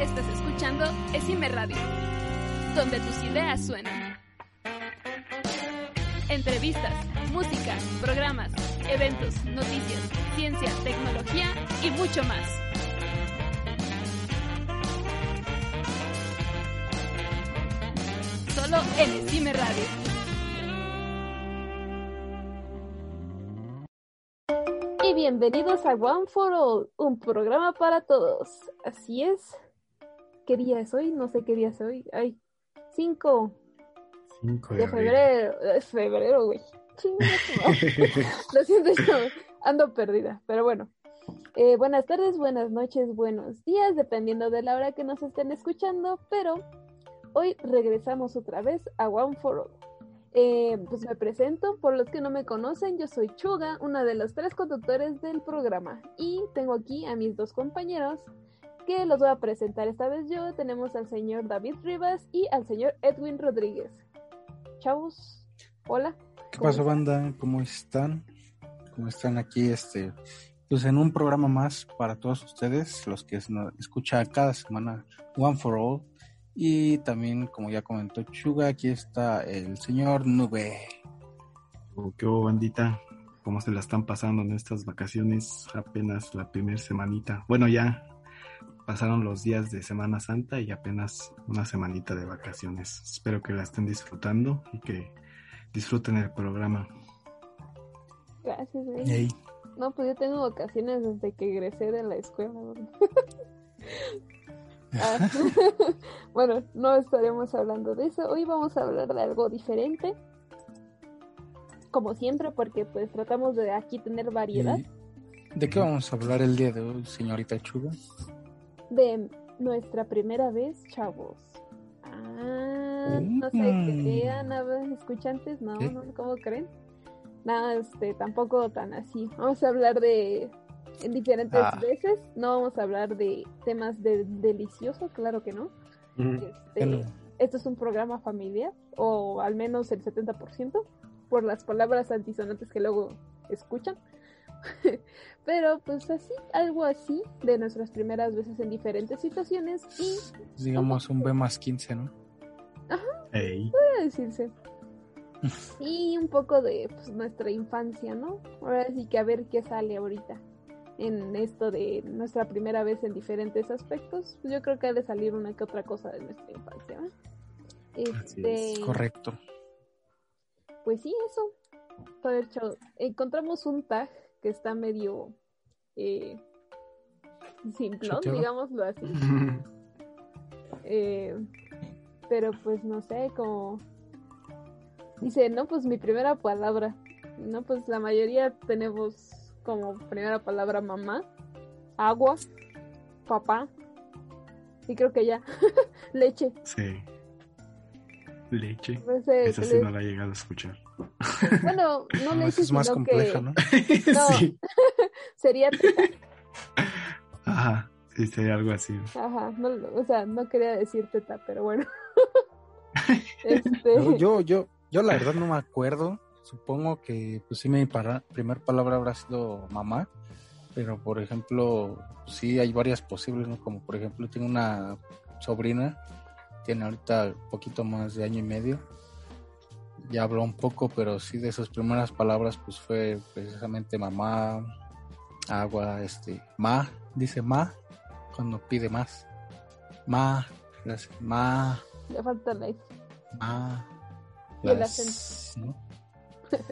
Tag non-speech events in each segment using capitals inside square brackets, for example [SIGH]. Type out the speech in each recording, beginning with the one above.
Estás escuchando Esime Radio, donde tus ideas suenan. Entrevistas, música, programas, eventos, noticias, ciencia, tecnología y mucho más. Solo en Esime Radio. Y bienvenidos a One for All, un programa para todos. Así es. ¿Qué día es hoy? No sé qué día es hoy. Ay, 5 5 de febrero. Es febrero, güey. [LAUGHS] Lo siento, yo ando perdida. Pero bueno. Eh, buenas tardes, buenas noches, buenos días, dependiendo de la hora que nos estén escuchando. Pero hoy regresamos otra vez a One for All. Eh, pues me presento, por los que no me conocen, yo soy Chuga, una de los tres conductores del programa. Y tengo aquí a mis dos compañeros que los voy a presentar esta vez yo. Tenemos al señor David Rivas y al señor Edwin Rodríguez. Chavos, hola. ¿Qué pasó, banda? ¿Cómo están? ¿Cómo están aquí? Este, pues en un programa más para todos ustedes, los que escuchan cada semana One for All. Y también, como ya comentó Chuga, aquí está el señor Nube. Oh, ¿Qué hubo, bandita? ¿Cómo se la están pasando en estas vacaciones? Apenas la primera semanita. Bueno, ya pasaron los días de Semana Santa y apenas una semanita de vacaciones. Espero que la estén disfrutando y que disfruten el programa. Gracias, güey. No, pues yo tengo vacaciones desde que egresé de la escuela. [LAUGHS] ah. [LAUGHS] bueno, no estaremos hablando de eso. Hoy vamos a hablar de algo diferente. Como siempre, porque pues tratamos de aquí tener variedad. ¿De qué vamos a hablar el día de hoy, señorita Chuga? De nuestra primera vez, chavos. Ah, no sé qué crean, escuchantes, no, no, ¿cómo creen? Nada, este, tampoco tan así. Vamos a hablar de en diferentes ah. veces, no vamos a hablar de temas de delicioso, claro que no. Este, esto es un programa familiar, o al menos el 70%, por las palabras antisonantes que luego escuchan. [LAUGHS] Pero pues así, algo así de nuestras primeras veces en diferentes situaciones y... Digamos un B más 15, ¿no? Ajá. Puede decirse. [LAUGHS] y un poco de pues, nuestra infancia, ¿no? Ahora sí que a ver qué sale ahorita en esto de nuestra primera vez en diferentes aspectos. Pues yo creo que ha de salir una que otra cosa de nuestra infancia. ¿no? Este... Correcto. Pues sí, eso. A hecho, encontramos un tag que está medio eh, simplón, digámoslo así. [LAUGHS] eh, pero pues no sé, como dice, no, pues mi primera palabra, no, pues la mayoría tenemos como primera palabra mamá, agua, papá, y creo que ya, [LAUGHS] leche. Sí. Leche. Pues, eh, Esa sí no la he llegado a escuchar. [LAUGHS] Bueno, no le es más compleja, [LAUGHS] ¿no? sí. [LAUGHS] sería Ajá, sí, sería algo así. Ajá, no, o sea, no quería decir teta, pero bueno. este... yo, yo, yo la verdad no me acuerdo. Supongo que, pues sí, mi para, primer palabra habrá sido mamá. Pero, por ejemplo, sí hay varias posibles, ¿no? Como, por ejemplo, tengo una sobrina, tiene ahorita un poquito más de año y medio ya habló un poco, pero sí de sus primeras palabras pues fue precisamente mamá, agua, este, ma, dice ma cuando pide más. Ma, gracias, ma. Le falta la Ma. El acento. [LAUGHS]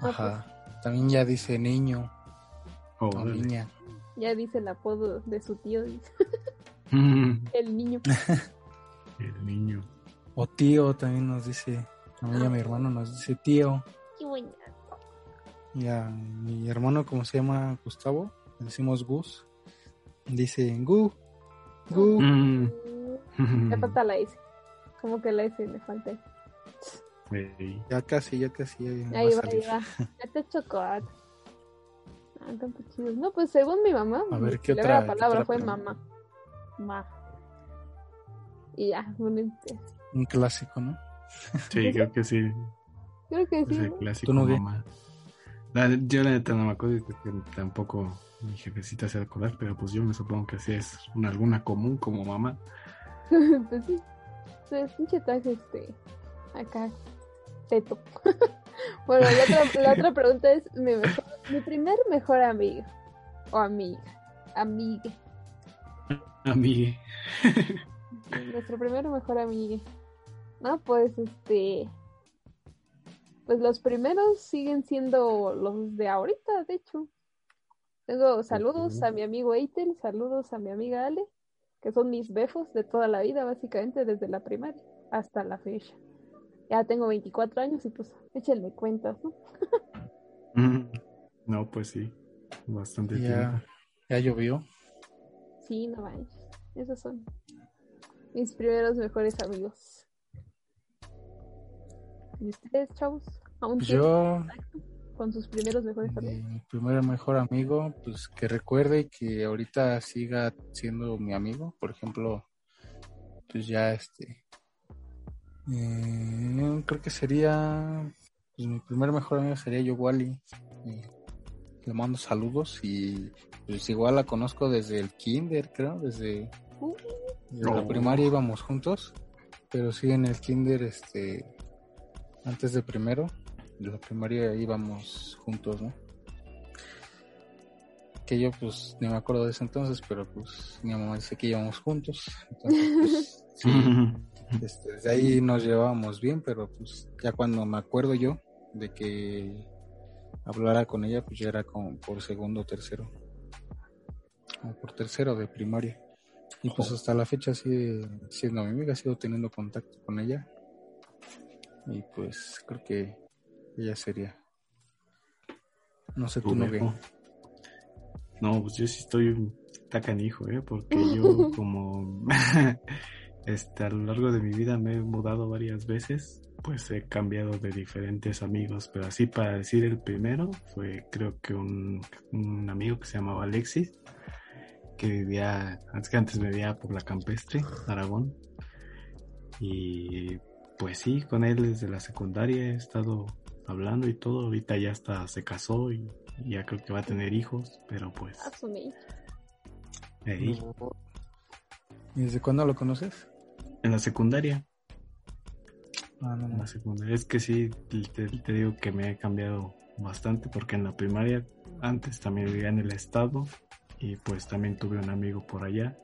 Ajá. También ya dice niño. Oh, o niña. Ya dice el apodo de su tío. [LAUGHS] el niño. el niño. O tío también nos dice, a mí y a mi hermano nos dice tío. Qué. Y a mi hermano, como se llama Gustavo, le decimos Gus. Dice Gu. Gu. Mm. [LAUGHS] Le falta la S. Como que la S le falta. Ya casi, ya casi. ahí va, ahí va. Ya te chocó. Ah, no, pues según mi mamá, a ver, ¿qué otra, la palabra fue mamá. Ma. Y ya, un, un clásico, ¿no? Sí, creo que sí. Creo que sí. el clásico mamá. yo la neta no me acuerdo que tampoco mi jefecita se acordar, pero pues yo me supongo que así es una alguna común como mamá. [LAUGHS] pues sí. Es un chetaje este acá teto. [LAUGHS] bueno, la otra, la otra [LAUGHS] pregunta es mi, mi primer mejor amigo o amiga. Amigue. Amigue. Nuestro primer mejor amigo. No, pues este pues los primeros siguen siendo los de ahorita, de hecho. Tengo saludos a mi amigo Eitel, saludos a mi amiga Ale, que son mis befos de toda la vida, básicamente desde la primaria hasta la fecha. Ya tengo 24 años y pues échenme cuentas, ¿no? [LAUGHS] no, pues sí, bastante ya, tiempo. Ya llovió. Sí, no manches. Esos son mis primeros mejores amigos. ¿Y ustedes, chavos? ¿Aún Yo, con sus primeros mejores amigos? Mi primer mejor amigo, pues que recuerde y que ahorita siga siendo mi amigo. Por ejemplo, pues ya este. Eh, creo que sería. Pues mi primer mejor amigo sería yo, Wally. le mando saludos y pues igual la conozco desde el kinder, creo, desde, Uh, desde la primaria íbamos juntos, pero sí en el kinder, este, antes de primero, de la primaria íbamos juntos, ¿no? Que yo pues ni me acuerdo de ese entonces, pero pues mi mamá dice que íbamos juntos. Entonces, pues, [LAUGHS] sí, este, desde ahí nos llevábamos bien, pero pues ya cuando me acuerdo yo de que hablara con ella, pues ya era como por segundo o tercero. Como por tercero de primaria. Y pues hasta la fecha sigue siendo mi amiga, sigo teniendo contacto con ella. Y pues creo que ella sería. No sé, tú no bejo. ve. No, pues yo sí estoy un tacanijo, ¿eh? Porque yo [LAUGHS] como [LAUGHS] este, a lo largo de mi vida me he mudado varias veces, pues he cambiado de diferentes amigos, pero así para decir el primero fue creo que un, un amigo que se llamaba Alexis, que vivía, antes que antes vivía por la campestre, Aragón. Y pues sí, con él desde la secundaria he estado hablando y todo, ahorita ya hasta se casó y y ya creo que va a tener hijos, pero pues asumí. ahí, ¿Y desde cuándo lo conoces? en la secundaria, Ah, no, en no. la secundaria, es que sí, te, te digo que me he cambiado bastante porque en la primaria antes también vivía en el estado y pues también tuve un amigo por allá,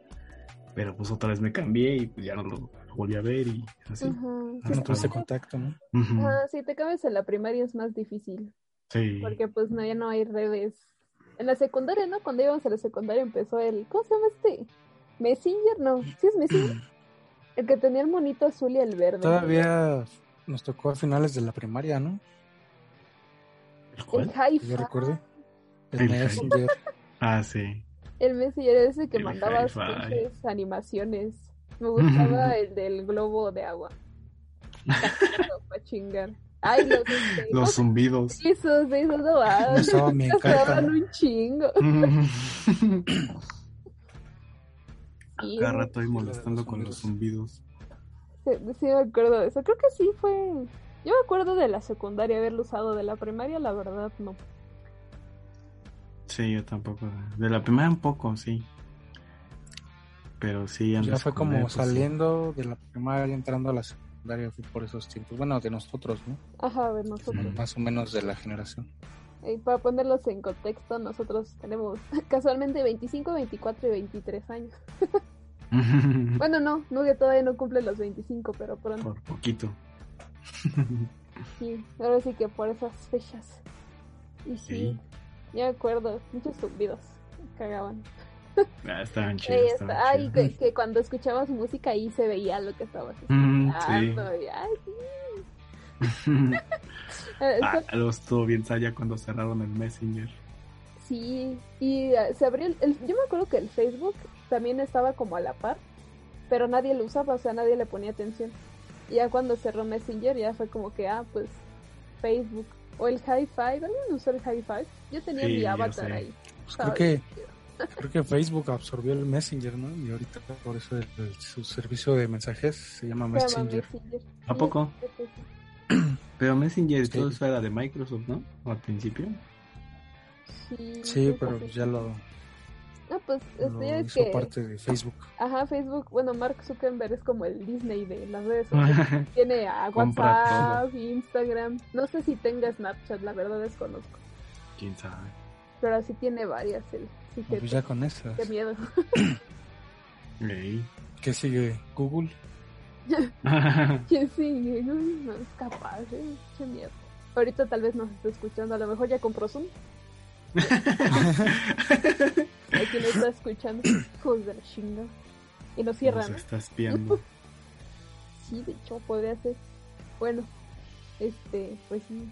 pero pues otra vez me cambié y pues ya no lo volví a ver y así. Ajá. Ah, Sí, no tuviste sí, contacto, ¿no? Ajá, si te cambias en la primaria es más difícil, Sí, porque pues no, ya no hay redes. En la secundaria, ¿no? Cuando íbamos a la secundaria empezó el, ¿cómo se llama este? Messenger, no, sí es Messenger. [CLEARS THROAT] El que tenía el monito azul y el verde. Todavía nos tocó a finales de la primaria, ¿no? ¿El El cuál? Que yo recuerde. El El Messenger. Ah, sí. El Messenger ese que El mandaba animaciones. Me gustaba [LAUGHS] el del globo de agua. Para chingar. Ay, los, [LAUGHS] este, ¿cómo Los zumbidos. esos, esos, no, ah, Me daban un chingo. [LAUGHS] Cada rato ahí molestando con los zumbidos. Sí, sí me acuerdo de eso. Creo que sí fue. Yo me acuerdo de la secundaria haberlo usado, de la primaria, la verdad, no. Sí, yo tampoco. De la primera un poco, sí. Pero sí, en Ya fue como pues, sí. saliendo de la primaria, entrando a la secundaria, fue por esos tiempos. Bueno, de nosotros, ¿no? Ajá, a ver, nosotros. Mm. Más o menos de la generación. Y para ponerlos en contexto, nosotros tenemos [LAUGHS] casualmente 25, 24 y 23 años. [LAUGHS] Bueno, no, Nugue todavía no cumple los 25, pero pronto. Por poquito. [LAUGHS] Sí, ahora sí que por esas fechas. Y sí, Sí. ya me acuerdo, muchos zumbidos. Cagaban. Ah, estaban Ahí chidos. está. estaban Ay, chidos. que, que cuando escuchabas música ahí se veía lo que estabas Mm, escuchando. sí. y, ay, sí. [LAUGHS] Ah, [LAUGHS] luego estuvo bien ya cuando cerraron el Messenger. Sí, y eh, se abrió el, el- Yo me acuerdo que el Facebook también estaba como a la par, pero nadie lo usaba, o sea, nadie le ponía atención. Y ya cuando cerró Messenger ya fue como que, ah, pues Facebook. O el High Five, ¿alguien usó el High Five? Yo tenía Sí, mi avatar ahí. Pues creo que. Creo que Facebook absorbió el Messenger, ¿no? Y ahorita por eso el- el- su servicio de mensajes se llama Se llama Messenger. ¿A poco? [CLEARS THROAT] Pero Messenger Sí. todo eso era de Microsoft, ¿no? Al principio. Sí, Sí, pero así. ya lo, No, pues lo ya hizo que. parte de Facebook. Ajá, Facebook. Bueno, Mark Zuckerberg es como el Disney de las redes [LAUGHS] sociales. Tiene a WhatsApp, Instagram. No sé si tenga Snapchat, la verdad desconozco. ¿Quién sabe? Pero sí tiene varias. él. Sí que, Pues ya con esas. qué miedo. [COUGHS] ¿Qué sigue? Google. [LAUGHS] [LAUGHS] ¿Quién sigue? No, no es capaz, ¿eh? Qué miedo. Ahorita tal vez nos esté escuchando. A lo mejor ya compró Zoom. [LAUGHS] Hay quien está escuchando. Hijos de la chinga. Y nos cierran. Nos ¿no? está espiando. Sí, de hecho, podría ser. Bueno, este, pues sí.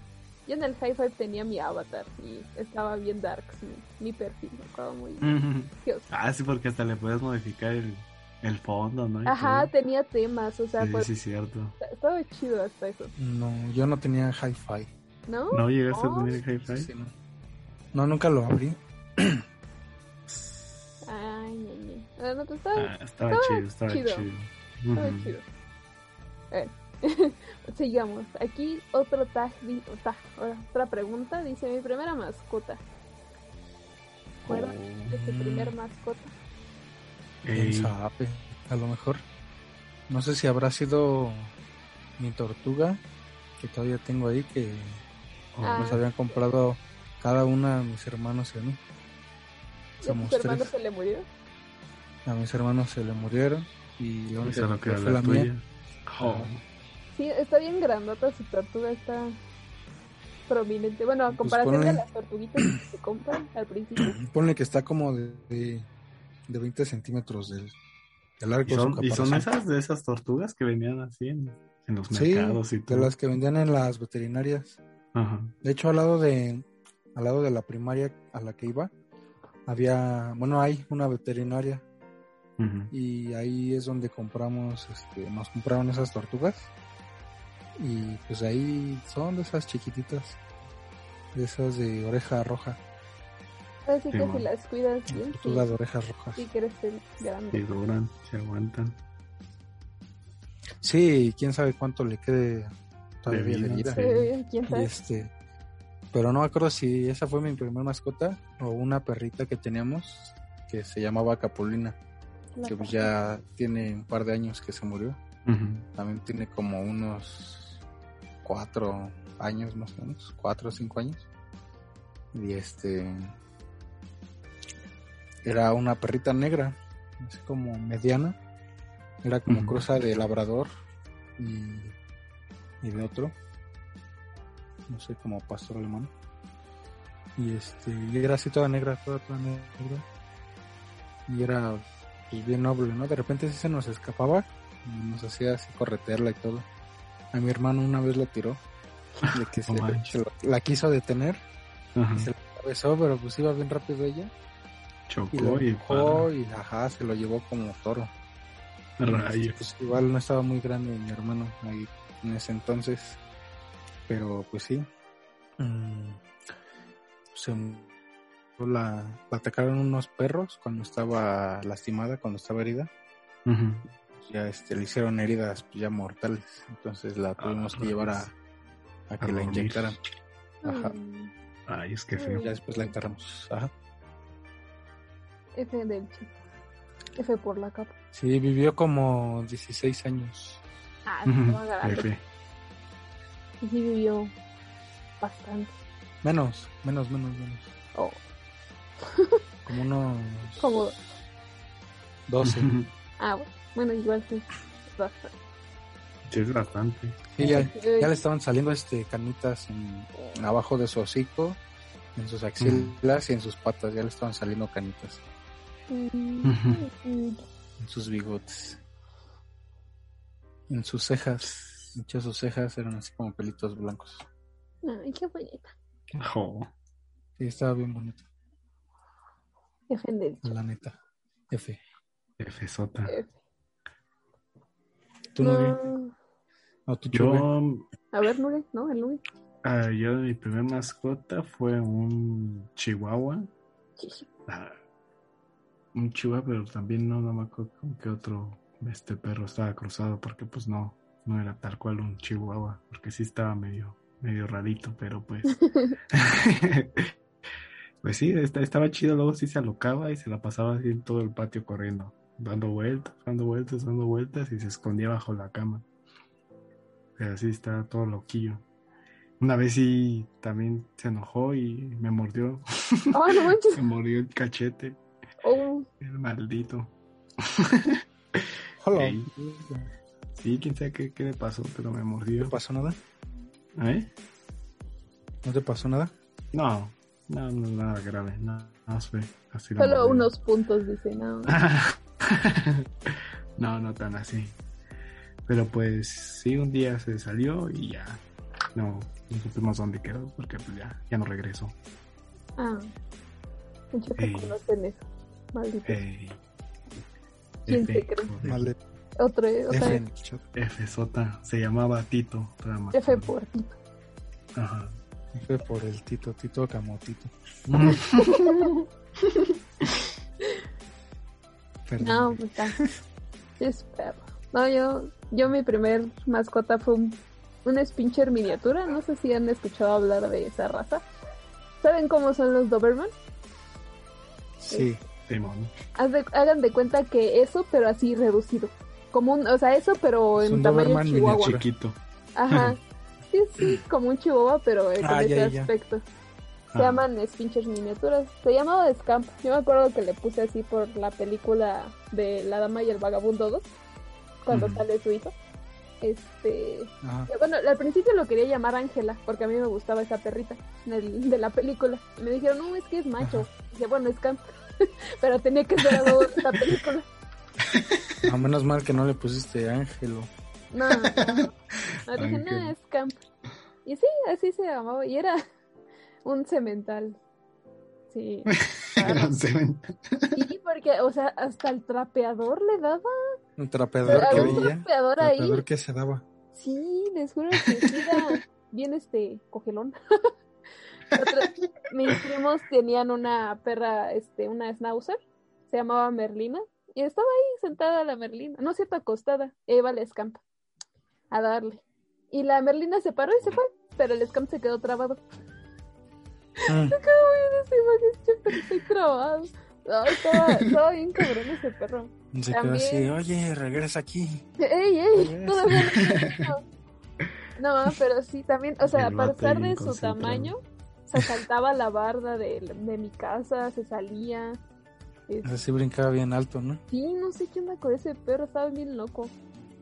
Yo en el High Five tenía mi avatar y estaba bien darks mi, mi perfil. Me acuerdo muy oso. ah, sí, porque hasta le puedes modificar el, el fondo, ¿no? Y Ajá, todo. tenía temas, o sea, Sí, pues, sí, cierto. estaba chido hasta eso, No, yo no tenía hi-fi. ¿no? ¿No llegaste Oh. a tener el hi-fi? Sí, no. no, nunca lo abrí. Ay, ay, ay. Ah, no, pues estaba, Ah, estaba, estaba chido, estaba chido. chido. estaba chido. A ver, [LAUGHS] sigamos. Aquí otro tag, di- tag, ahora, otra pregunta. Dice, mi primera mascota. ¿Recuerdan de su primer mascota? ¿Quién sabe? A lo mejor. No sé si habrá sido mi tortuga, que todavía tengo ahí, que oh, Ah. nos habían comprado cada una mis hermanos y a mí. ¿Y a tus hermanos tres. se le murió? A mis hermanos se le murieron y la y única solo que queda fue la la mía. Oh, Sí, está bien grandota su tortuga, está prominente. Bueno, a Pues comparación de las tortuguitas que se compran al principio. [CLEARS THROAT] Ponle que está como de, de, de 20 centímetros del, de largo ¿Y son, y son esas de esas tortugas que venían así en, en los Sí, mercados y de todo. las que vendían en las veterinarias. Ajá. De hecho, al lado de, al lado de la primaria a la que iba, había, bueno, hay una veterinaria y ahí es donde compramos, este, nos compraron esas tortugas y pues ahí son de esas chiquititas, de esas de oreja roja, Así que si Simón. las cuidas bien, de sí, orejas rojas. sí crecen Y grandes. duran, se aguantan. Sí, quién sabe cuánto le quede todavía de vida, sí. ¿Quién Y sabe? este, pero no me acuerdo si esa fue mi primera mascota o una perrita que teníamos que se llamaba Capulina, La que pues ya tiene un par de años que se murió. También tiene como unos cuatro años más o menos, cuatro o cinco años. Y este era una perrita negra, así como mediana. Era como cruza de labrador y, y de otro. No sé, como pastor alemán. Y este, y era así toda negra, toda, toda negra. Y era pues bien noble, ¿no? De repente sí se nos escapaba y nos hacía así corretearla y todo. A mi hermano una vez lo tiró, de que [LAUGHS] se, lo- la quiso detener Ajá. y se la atravesó, pero pues iba bien rápido ella. Chocó Y lo y, empujó y ajá, se lo llevó como toro. para- rayos. Pues igual no estaba muy grande mi hermano ahí en ese entonces. Pero pues sí. Mm, se la, la atacaron unos perros cuando estaba lastimada, cuando estaba herida. Ujú. Ya este, le hicieron heridas pues, ya mortales. Entonces la tuvimos que llevar a, a que A la dormir. inyectaran. Ajá. Mm, Ay, es que feo. Ya después la enterramos. Ajá. F del chico. F por la capa. Sí, vivió como 16 años. Ah, grande. F. Y sí vivió bastante. Menos, menos, menos, menos. Oh, Como unos [LAUGHS] como... 12. Ah, bueno, bueno, igual sí. Bastante. Sí, es bastante. Sí, ya, ya le estaban saliendo este canitas en, en abajo de su hocico, en sus axilas y en sus patas. Ya le estaban saliendo canitas mm, en sus bigotes. En sus cejas. Muchas sus cejas eran así como pelitos blancos. Ay, qué bonita. Jo. Sí, estaba bien bonito, F la neta. F. F sota. F. ¿Tú no, No. ¿O tú, Chube? Yo, A ver, Nure, ¿no? El Nure. ah, yo mi primer mascota fue un chihuahua. Ah, un chihuahua, pero también no, no me acuerdo con qué otro este perro estaba cruzado, porque pues no, no era tal cual un chihuahua, porque sí estaba medio, medio rarito, pero pues. [LAUGHS] [LAUGHS] Pues sí, esta- estaba chido, luego sí se alocaba y se la pasaba así en todo el patio corriendo, dando vueltas, dando vueltas, dando vueltas y se escondía bajo la cama. Pero sí está todo loquillo. Una vez sí también se enojó y me mordió, Oh, no manches. [LAUGHS] me mordió el cachete, Oh, el maldito. Hola. Sí, quién sabe qué, qué le pasó, pero me ¿No mordió. te pasó nada? ¿Eh? ¿No te pasó nada? No, no, no, nada grave, nada más fue así. solo unos puntos, dice, no. [LAUGHS] [LAUGHS] no, no tan así. Pero pues sí, un día se salió y ya no, no supimos dónde quedó porque pues ya, ya no regresó. Ah. Que Ey. conocen eso. Maldito. Ey. ¿Quién F, cree? Otro, otra F Sota, se llamaba Tito. F por ti. Ajá. F por el Tito, Tito Camotito. [LAUGHS] Perdón. No, pues está. Sí, es perro. No, yo, yo mi primer mascota fue un, un Spincher miniatura. No sé si han escuchado hablar de esa raza. ¿Saben cómo son los Doberman? Sí. Simón. Haz de- hagan de cuenta que eso, pero así reducido. Como un, o sea, eso, pero Es en un tamaño Doberman chihuahua. miniatura. Chiquito. Ajá. [LAUGHS] Sí, sí, como un chihuahua, pero eh, con Ah, ese ya, ya. Se llaman Spinchers miniaturas. Se llamaba Scamp. Yo me acuerdo que le puse así por la película de La Dama y el Vagabundo 2, cuando sale su hijo. Este. Ajá. Bueno, al principio lo quería llamar Ángela, porque a mí me gustaba esa perrita de la película. Y me dijeron, no, es que es macho. Dije, bueno, es Camp. [LAUGHS] Pero tenía que ser algo de esta película. A menos mal que no le pusiste Ángelo. No, no. no [LAUGHS] dije, no, es Camp. Y sí, así se llamaba. Y era un cemental. Sí. [LAUGHS] Era un cement- Sí, porque, o sea, hasta el trapeador le daba. Un trapeador que Había un veía. trapeador ahí. Trapeador que se daba. Sí, les juro que sí era [LAUGHS] bien este cogelón. [LAUGHS] Mis primos tenían una perra, este, una schnauzer, se llamaba Merlina, y estaba ahí sentada la Merlina, no cierto, acostada, Eva le escampa a darle. Y la Merlina se paró y se fue, pero el scamp se quedó trabado. Mm, Siempre estoy trabado. Ay, estaba, estaba bien cabrón ese perro. Se quedó También- así, oye, regresa aquí. ¡Ey, ey! Todavía no. No, pero sí, también, o sea, a pesar de su tamaño, se saltaba la barda de, de mi casa, se salía. Es- Así brincaba bien alto, ¿no? Sí, no sé qué onda con ese perro, estaba bien loco.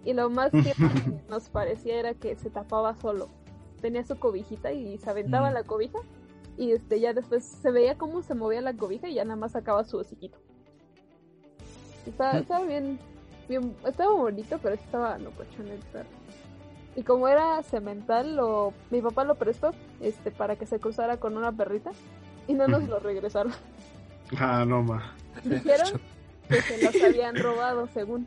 Y lo más que [LAUGHS] nos parecía era que se tapaba solo. Tenía su cobijita y se aventaba Mm. la cobija. Y este ya después se veía cómo se movía la cobija y ya nada más sacaba su hociquito. Estaba, Mm. estaba bien, bien, estaba bonito, pero estaba locochón el perro. Y como era cemental, lo, mi papá lo prestó este para que se cruzara con una perrita y no nos lo regresaron. Ah, no, ma. Dijeron [LAUGHS] que se los habían robado, según.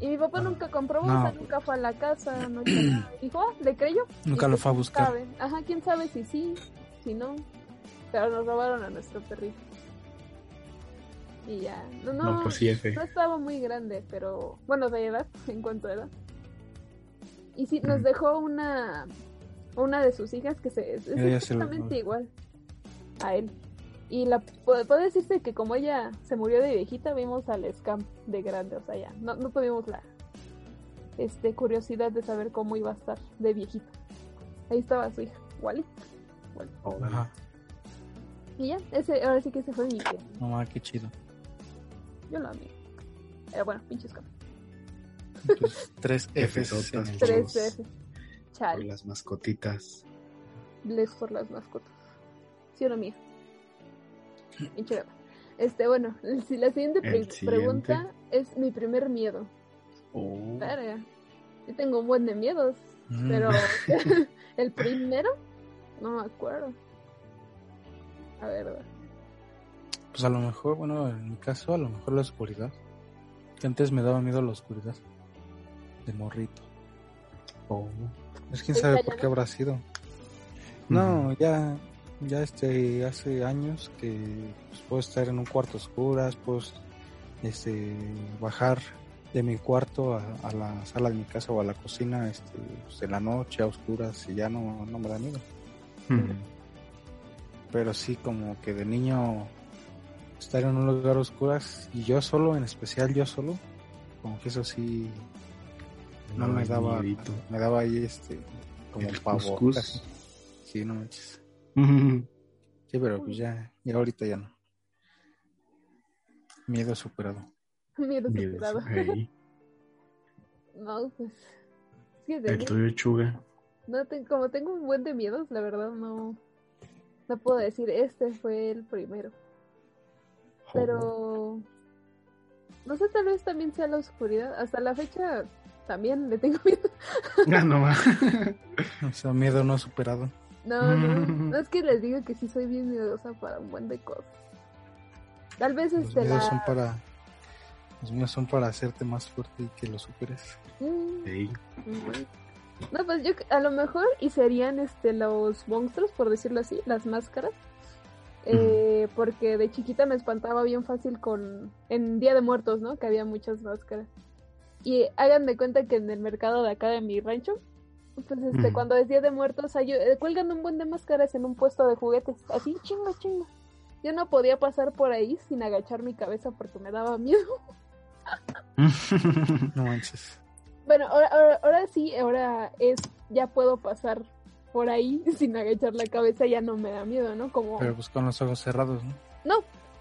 Y mi papá nunca comprobó, No. o sea, nunca fue a la casa, no. Dijo, ah, le creyó. Nunca Y lo pues, fue a buscar. sabe. Ajá, quién sabe si sí, si no. Pero nos robaron a nuestro perrito. Y ya. No, no, No, pues sí, F. no estaba muy grande, pero bueno, de edad, [LAUGHS] en cuanto a edad. Y sí, nos Ujú. dejó una una de sus hijas que se, es lo- exactamente igual a él. Y la puede, puede decirse que como ella se murió de viejita, vimos al scam de grande, o sea, ya no, no tuvimos la este curiosidad de saber cómo iba a estar de viejita. Ahí estaba su hija, Wally. Ajá. Y ya, ese, ahora sí que ese fue mi que No mames, qué chido. yo lo amé. Pero bueno, pinches scam. Pues, [LAUGHS] tres Fs en el Tres chat. Tres Dios. veces. Por Chale. las mascotitas. Bless por las mascotas. Sí o no mía. Pinche. Este, bueno, si la siguiente pre- El siguiente. pregunta es mi primer miedo. Oh. Verga. Yo tengo un buen de miedos, Mm. pero [LAUGHS] [LAUGHS] el primero no me acuerdo. A ver, a ver. Pues a lo mejor, bueno, en mi caso, a lo mejor la oscuridad. Que antes me daba miedo la oscuridad. De morrito. Oh. Es quién sabe por qué habrá sido. No, ya, ya este, hace años que pues, puedo estar en un cuarto a oscuras, puedo este, bajar de mi cuarto a, a la sala de mi casa o a la cocina este, pues, en la noche a oscuras y ya no, no me da miedo. Pero sí como que de niño estar en un lugar oscuras y yo solo, en especial yo solo, como que eso sí no me daba, me daba ahí este como El pavor. [LAUGHS] Sí, no manches. Sí, pero pues ya, ya ahorita ya no. Miedo superado. Miedo Miedo, superado. [LAUGHS] No, pues. De El tuyo, Chuga. No te- como tengo un buen de miedos, la verdad no. No puedo decir este fue el primero. Pero. No sé, tal vez también sea la oscuridad. Hasta la fecha también le tengo [LAUGHS] miedo. [LAUGHS] Ah, no va. [LAUGHS] O sea, miedo no superado. No, no, no es que les digo que sí soy bien miedosa para un buen de cosas. Tal vez Los este miedos la... son para. Los míos son para hacerte más fuerte y que lo superes. Mm, Ey. No, pues yo a lo mejor y serían este los monstruos, por decirlo así, las máscaras. Eh, porque de chiquita me espantaba bien fácil con en Día de Muertos, ¿no? Que había muchas máscaras. Y hagan de cuenta que en el mercado de acá de mi rancho, pues este, cuando es Día de Muertos, hay, eh, cuelgan un buen de máscaras en un puesto de juguetes, así chingo, chingo. Yo no podía pasar por ahí sin agachar mi cabeza porque me daba miedo. [LAUGHS] No manches. Bueno, ahora, ahora, ahora sí, ahora es, ya puedo pasar por ahí [LAUGHS] sin agachar la cabeza, ya no me da miedo, ¿no? Como, Pero pues con los ojos cerrados, ¿no? no,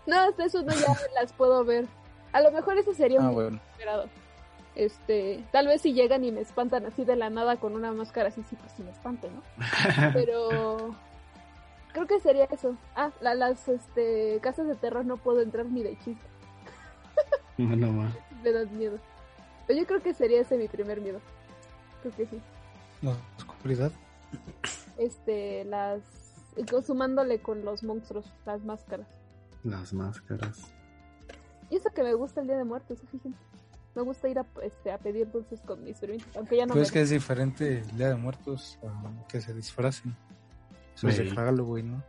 no, hasta eso no ya [LAUGHS] las puedo ver. A lo mejor eso sería Ah, un bueno. esperado. Este, tal vez si llegan y me espantan así de la nada con una máscara así, sí, pues sí me espanto, ¿no? [LAUGHS] Pero creo que sería eso. Ah, la- las este, casas de terror no puedo entrar ni de chiste, No, no me dan miedo. Pero yo creo que sería ese mi primer miedo. Creo que sí. La oscuridad. Este, las... y consumándole con los monstruos, las máscaras. Las máscaras. Y eso que me gusta el Día de Muertos, fíjense. Me gusta ir a, este, a pedir dulces con mis primitos, aunque ya no Pues me... es que es diferente el Día de Muertos a que se disfracen. Eso es de Ey. Halloween, ¿no?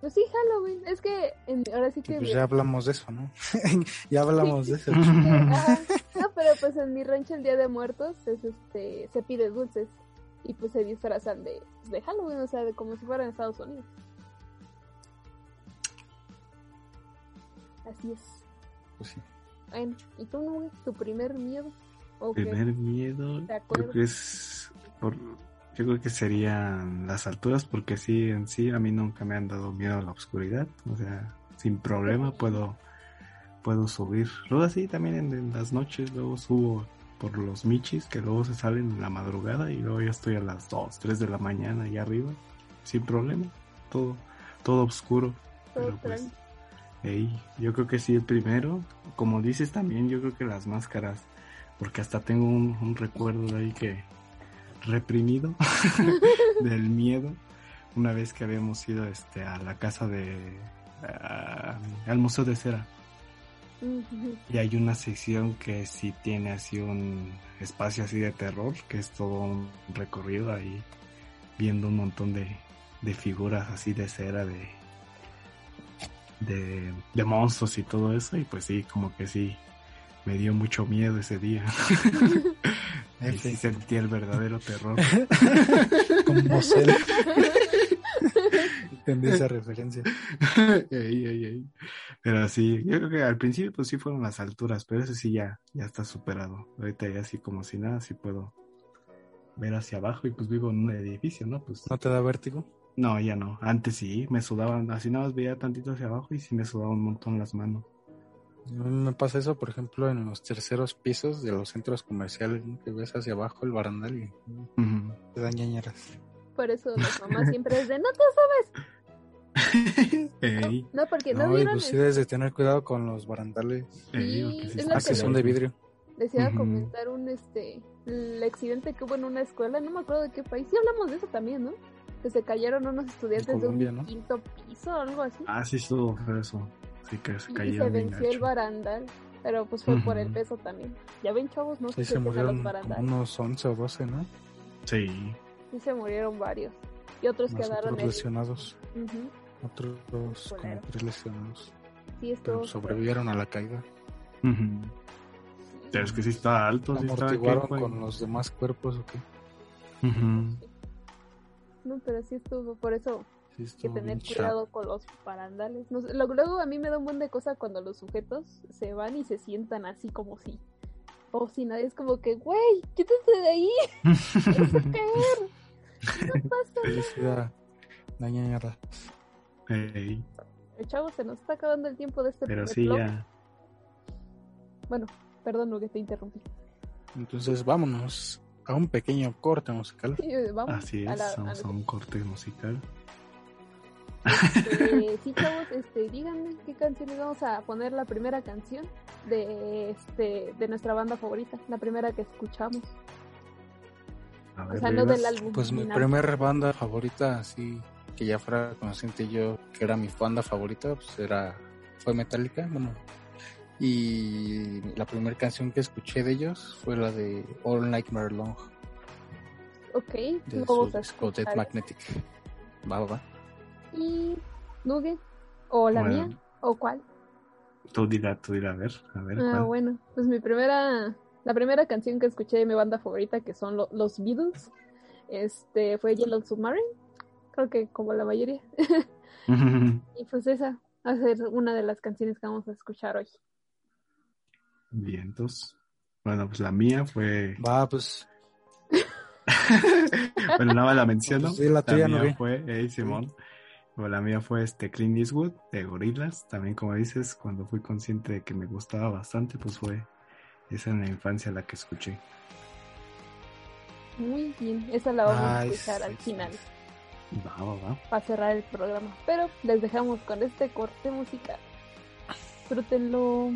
Pues sí, Halloween. Es que en- ahora sí Que pues [LAUGHS] ya hablamos de eso, ¿no? ya hablamos de eso. Pero pues en mi rancho el Día de Muertos es este se pide dulces y pues se disfrazan de, de Halloween, o sea, de como si fuera en Estados Unidos. Así es. Pues sí. Bueno, ¿y tú? ¿Tu primer miedo? ¿O qué? Primer miedo. Creo que es. Por, yo creo que serían las alturas, porque sí, en sí, a mí nunca me han dado miedo a la oscuridad. O sea, sin problema puedo puedo subir. Luego así también en, en las noches, luego subo por los michis que luego se salen en la madrugada y luego ya estoy a las 2, 3 de la mañana allá arriba, sin problema. Todo, todo oscuro. Todo Pero pues, tranqui. Ey, yo creo que sí, el primero. Como dices también, yo creo que las máscaras. Porque hasta tengo un, un recuerdo de ahí que reprimido [LAUGHS] del miedo. Una vez que habíamos ido este, a la casa de. a- al Museo de Cera. Y hay una sección que sí tiene así un espacio así de terror, que es todo un recorrido ahí, viendo un montón de, de figuras así de cera, de, de, de monstruos y todo eso. Y pues sí, como que sí, me dio mucho miedo ese día. [LAUGHS] [LAUGHS] y sí sentí el verdadero terror. [LAUGHS] Con Mosel. Entendí esa referencia. [LAUGHS] Ey, ey, ey. Pero sí, yo creo que al principio pues sí fueron las alturas, pero eso sí ya, ya está superado. Ahorita ya así como si nada, sí puedo ver hacia abajo y pues vivo en un edificio, ¿no? Pues ¿No te da vértigo? no, ya no. Antes sí, me sudaban, así nada más veía tantito hacia abajo y sí me sudaba un montón las manos. A mí me pasa eso, por ejemplo, en los terceros pisos de los centros comerciales, ¿no? que ves hacia abajo el barandal y te dan ñañeras. Por eso las mamás siempre es de no te subes. [LAUGHS] Ey, No, porque no, No, y vieron pues sí el- debes de tener cuidado con los barandales. ey, porque es sí está Ah, que son de vidrio. Les iba a comentar un este el accidente que hubo en una escuela, no me acuerdo de qué país. Sí hablamos de eso también, ¿no? Que se cayeron unos estudiantes Colombia, de un ¿no? quinto piso o algo así. Ah, sí, estuvo eso. Sí, que se y caía se venció el barandal, pero pues fue por el peso también. Ya ven, chavos, no Sí, se se los murieron barandales. unos 11 o 12, ¿no? Sí. Sí se murieron varios. Y otros Más quedaron otros heridos. lesionados. Otros como tres lesionados. Sí, Pero sobrevivieron a la caída. Ujú. Pero es que sí está alto, sí está Amortiguaron ¿qué fue? con los demás cuerpos o qué. Ujú. No, pero sí estuvo, por eso Sí, que tener cuidado con los parandales. No luego a mí me da un buen de cosa cuando los sujetos se van y se sientan así como si. O si nadie es como que, güey, quítate de ahí, a caer. ¿Qué pasa? Felicidad. Dañadas. Ey, Eh, Chavos, se nos está acabando el tiempo de este pero sí, blog. ya. Bueno, perdón lo que te interrumpí. Entonces vámonos a un pequeño corte musical. Sí, eh, vamos Así a es, la- vamos la- a un corte musical. Este, [LAUGHS] sí, chavos, este, díganme qué canción les vamos a poner la primera canción de este de nuestra banda favorita, la primera que escuchamos. A O ver, sea, no del Rivas. álbum. Pues mi ni nada. primer banda favorita, así que ya fuera consciente yo que era mi banda favorita, pues era fue Metallica, bueno. Y la primera canción que escuché de ellos fue la de All Nightmare Long Ok, de lo su Dead. Magnetic. Va, va, va. Y Nugget, o la Bueno. mía, o cuál. Tú dirá, tú dirá, a ver, a ver. Ah, ¿cuál? bueno, pues mi primera, la primera canción que escuché de mi banda favorita, que son lo- los Beatles, este, fue Yellow Submarine, creo que como la mayoría. [LAUGHS] Y pues esa va a ser una de las canciones que vamos a escuchar hoy. Vientos. Bueno, pues la mía fue. [LAUGHS] Va, pues [LAUGHS] bueno, nada más la menciono. Pues sí, la tuya, mía ¿no, vi? fue, hey, Simón. Bueno, la mía fue este Clint Eastwood de Gorillaz. También, como dices, cuando fui consciente de que me gustaba bastante, pues fue esa en la infancia la que escuché. Muy bien, esa la vamos a escuchar al final. Va, va, va. para cerrar el programa. Pero les dejamos con este corte musical. Disfrútenlo.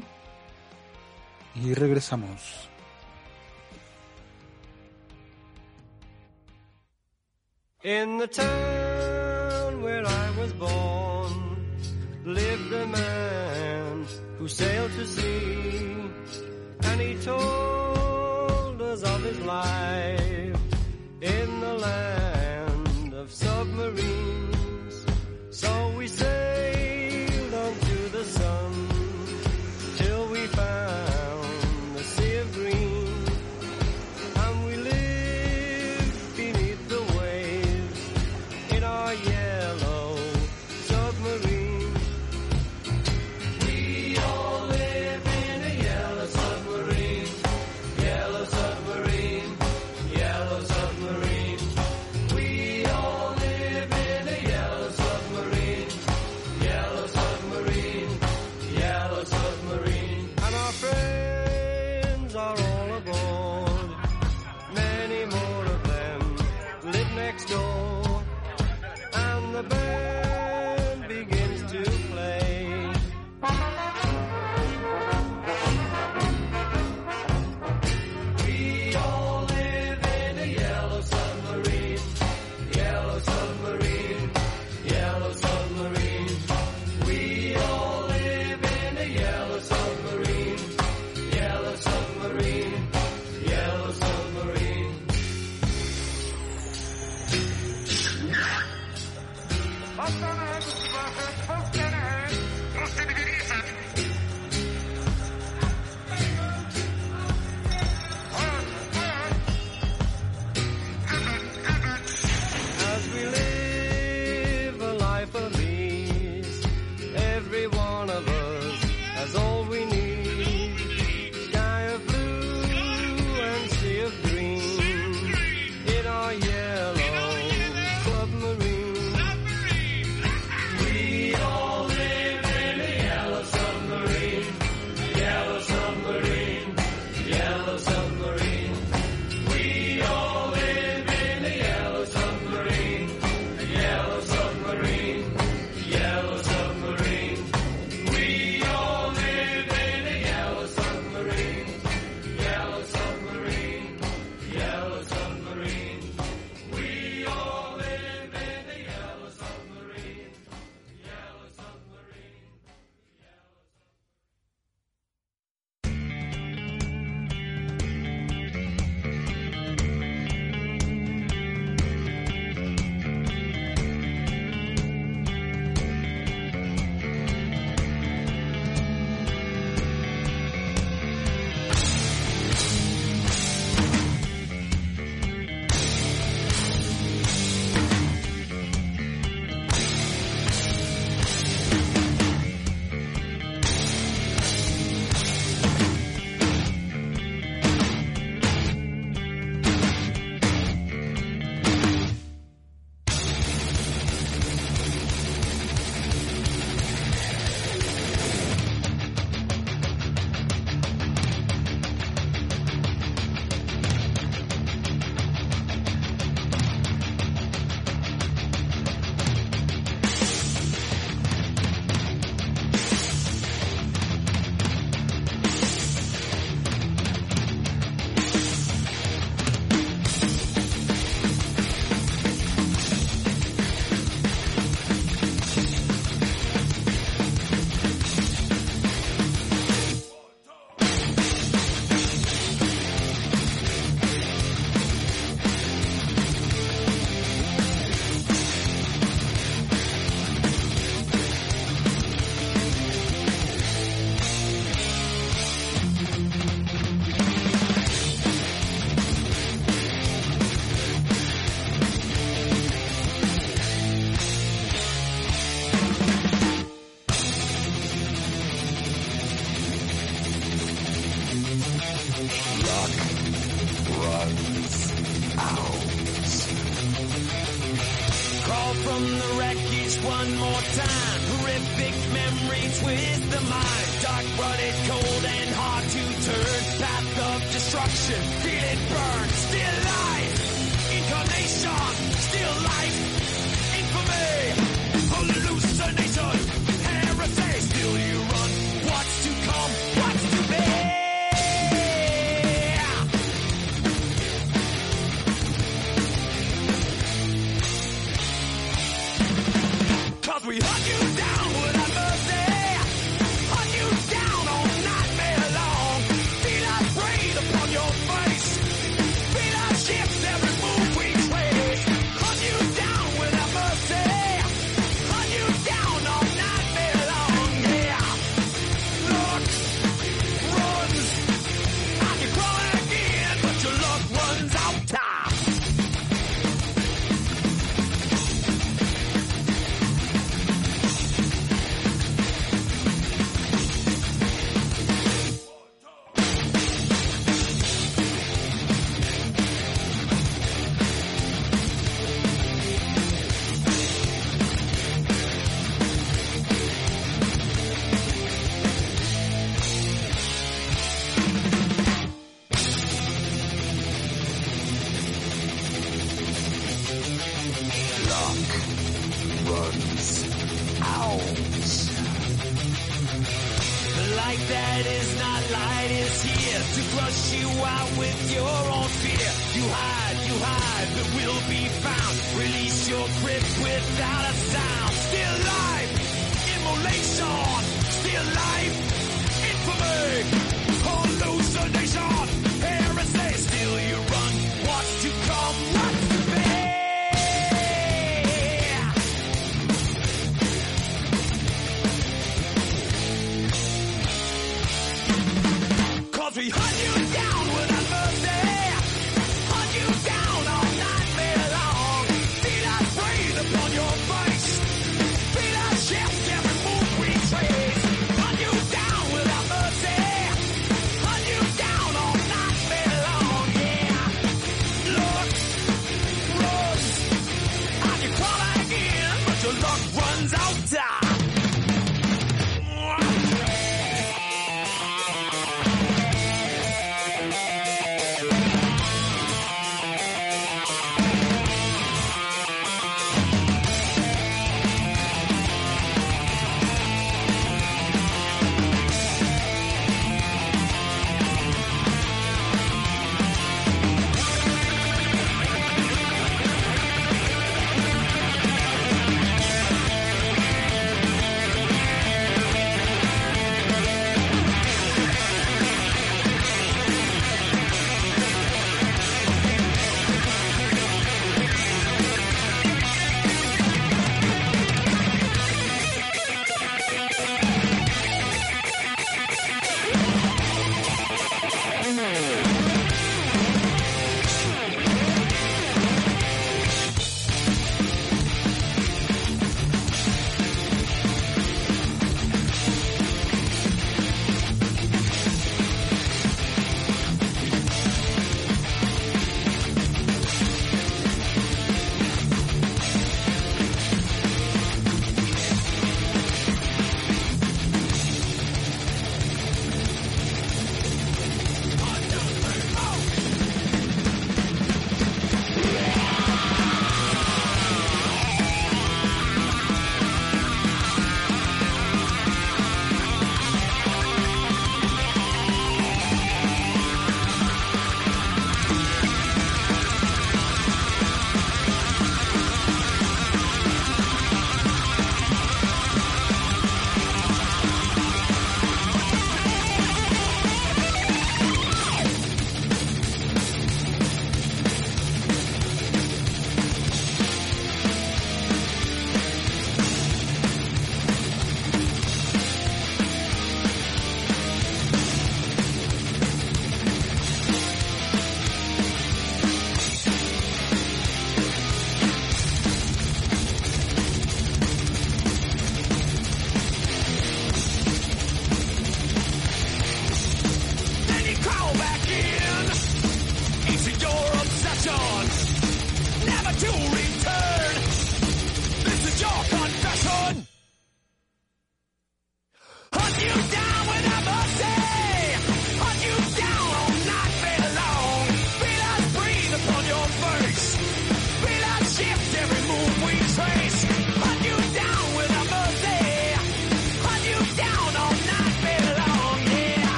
y regresamos. In the town where I was born lived a man who sailed to sea, and he told us of his life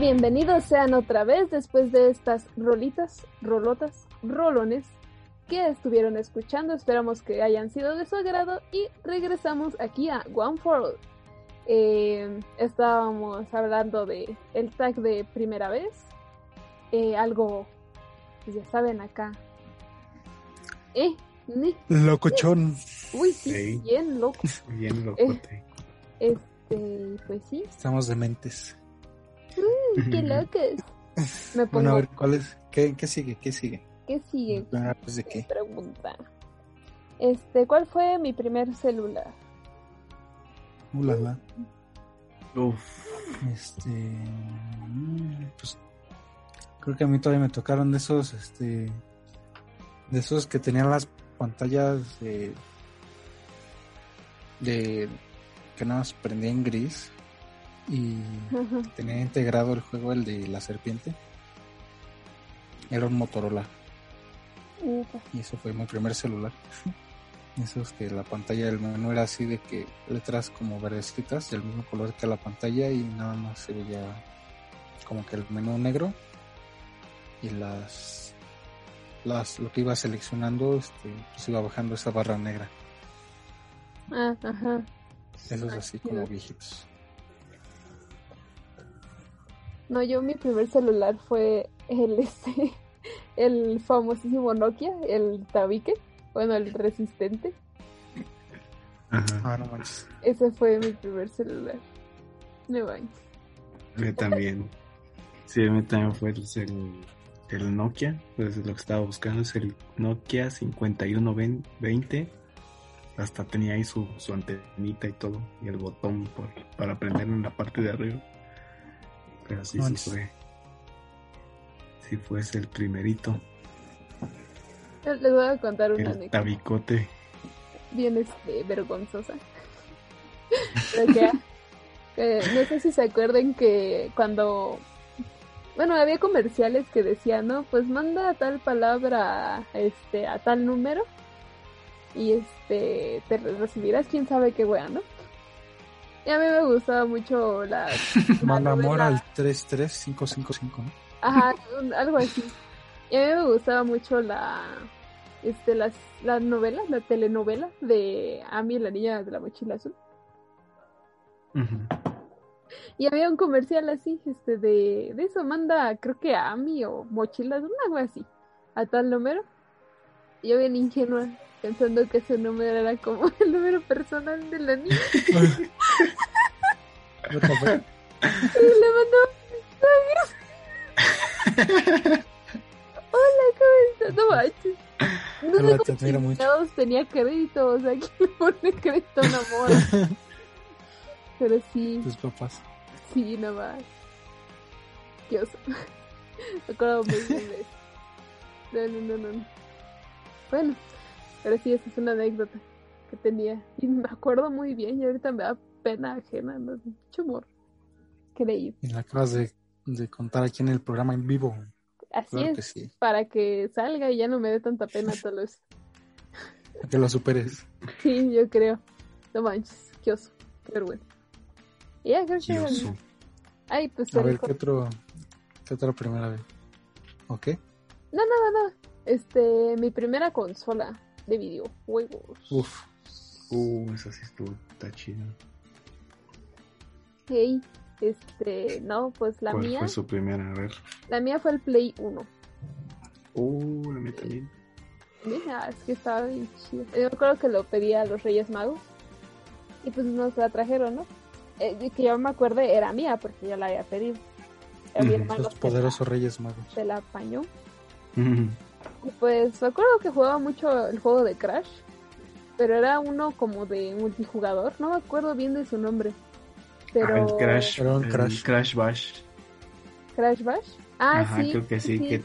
bienvenidos sean otra vez después de estas rolitas, rolotas, rolones que estuvieron escuchando. Esperamos que hayan sido de su agrado y regresamos aquí a One for All. Eh, estábamos hablando de el tag de primera vez, eh, algo, pues ya saben acá. Eh, ni- Locochón. uy, sí, Sí. bien loco. Bien locote. Este, pues sí, Estamos dementes. Qué locos. [LAUGHS] Me pongo, Bueno, a ver, ¿cuál es? ¿Qué, qué sigue? ¿Qué sigue? ¿qué sigue? Ah, pues de qué. pregunta. Este, ¿cuál fue mi primer celular? Ulala. Uf. Este. mm, Pues. Creo que a mí todavía me tocaron de esos, este. De esos que tenían las pantallas de. De. Que nada más prendía en gris. Y tenía integrado el juego, el de la serpiente. Era un Motorola. Y eso fue mi primer celular. [LAUGHS] Esos que la pantalla del menú era así de que letras como verdecitas del mismo color que la pantalla y nada más se veía como que el menú negro y las las lo que iba seleccionando este pues iba bajando esa barra negra. Ah, ajá. Esos Ah, así como viejitos. No, yo mi primer celular fue el este, [LAUGHS] el famosísimo Nokia, el tabique, bueno, el resistente. Ajá. Ah, no manches. Ese fue mi primer celular. Me baño. A mí también. Sí, a mí también fue el, el, el Nokia. Pues lo que estaba buscando es el Nokia 5120. Hasta tenía ahí su, su antenita y todo. Y el botón por, para prender en la parte de arriba. Pero sí, fue. Sí fue ese el primerito. Les voy a contar una El anécdota tabicote. bien este, vergonzosa. [LAUGHS] Pero que, no sé si se acuerden que cuando bueno, había comerciales que decían, no, pues manda tal palabra este a tal número y este te re- recibirás quién sabe qué wea, ¿no? Y a mí me gustaba mucho la, [LAUGHS] novela- al 33555, ¿no? Ajá, un- algo así. Y a mí me gustaba mucho la este las la novela, la telenovela de Amy la niña de la mochila azul. Y había un comercial así, este de, de eso manda, creo que a Amy o mochila azul, algo así, a tal número. Y yo bien ingenua, pensando que ese número era como [LAUGHS] el número personal de la niña. [LAUGHS] Y le mandó. [LAUGHS] Hola, ¿cómo estás? No manches. No Hola, sé te cómo admiro mucho. tenía crédito, o sea, ¿quién le pone crédito a un amor? Pero sí, Tus papás. sí, nada más. Dios. Me acuerdo muy bien de eso. No, no, no, no, no. Bueno, pero sí, esa es una anécdota que tenía. Y me acuerdo muy bien y ahorita me da pena ajena, no mucho amor. Creído. Y la acabas de, de contar aquí en el programa en vivo. Así Claro es. que sí. para que salga y ya no me dé tanta pena tal vez. Para [LAUGHS] que lo superes. Sí, yo creo. No manches, qué oso, qué vergüenza. Y ya creo que... Kioso. Ay, pues A ver, ¿qué otro? ¿Qué otra primera vez? ¿Ok? No, nada, nada. Este, mi primera consola de videojuegos. Uf. Uh, esa sí estuvo, está chida. Hey, este, no, pues la ¿Cuál mía, fue su primera? A ver. la mía fue el Play 1. Uh, la mía también. Mira, es que estaba bien chido. Yo me acuerdo que lo pedí a los Reyes Magos. Y pues nos la trajeron, ¿no? Eh, que yo me acuerde era mía porque yo la había pedido. Los se la- poderosos reyes magos. se la apañó. Pues me acuerdo que jugaba mucho el juego de Crash, pero era uno como de multijugador, no me acuerdo bien de su nombre. Pero Ah, el Crash. El Crash. Crash Bash. Crash Bash. Ah, Ajá, sí, creo que sí, sí, que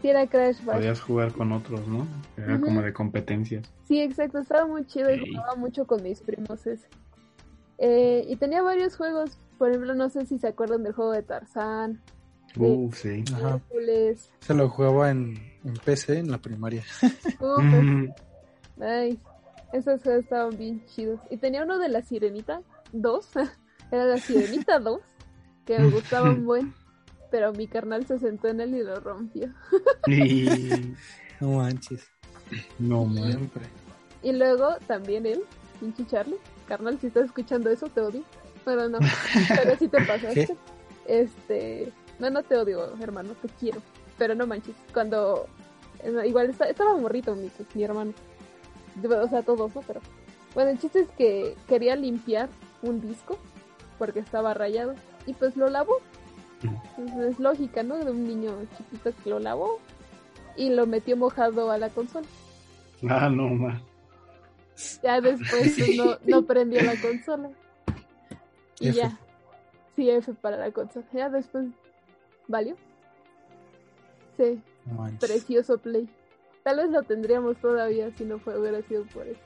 sí era Crash Bash. podías jugar con otros, ¿no? Era como de competencias. Sí, exacto, estaba muy chido y jugaba mucho con mis primos ese. Eh, y tenía varios juegos, por ejemplo, no sé si se acuerdan del juego de Tarzán, Uh, sí. Ajá. Hércules. Se lo jugaba en, en PC en la primaria. [LAUGHS] Uh, Ujú. Nice. Esos juegos estaban bien chidos. Y tenía uno de la Sirenita 2. [LAUGHS] Era la Sirenita 2. que me gustaba un [LAUGHS] buen, pero mi carnal se sentó en él y lo rompió. Y... No manches. No. Siempre. Y luego también él, pinche Charlie, carnal, si estás escuchando eso, te odio. Pero no, pero sí te pasaste. ¿Qué? Este, no, no te odio, hermano, te quiero. Pero no manches, cuando, eh, igual esta- estaba morrito mi, mi hermano. O sea, todos, ¿no? Pero, bueno, el chiste es que quería limpiar un disco porque estaba rayado. Y pues lo lavó. Es lógica, ¿no? De un niño chiquito que lo lavó y lo metió mojado a la consola. Ah, no, man. Ya después pues, no, [LAUGHS] no prendió la consola. Y F. ya. Sí, F para la consola. Ya después valió. Sí, No precioso play. Tal vez lo tendríamos todavía si no fue, hubiera sido por eso.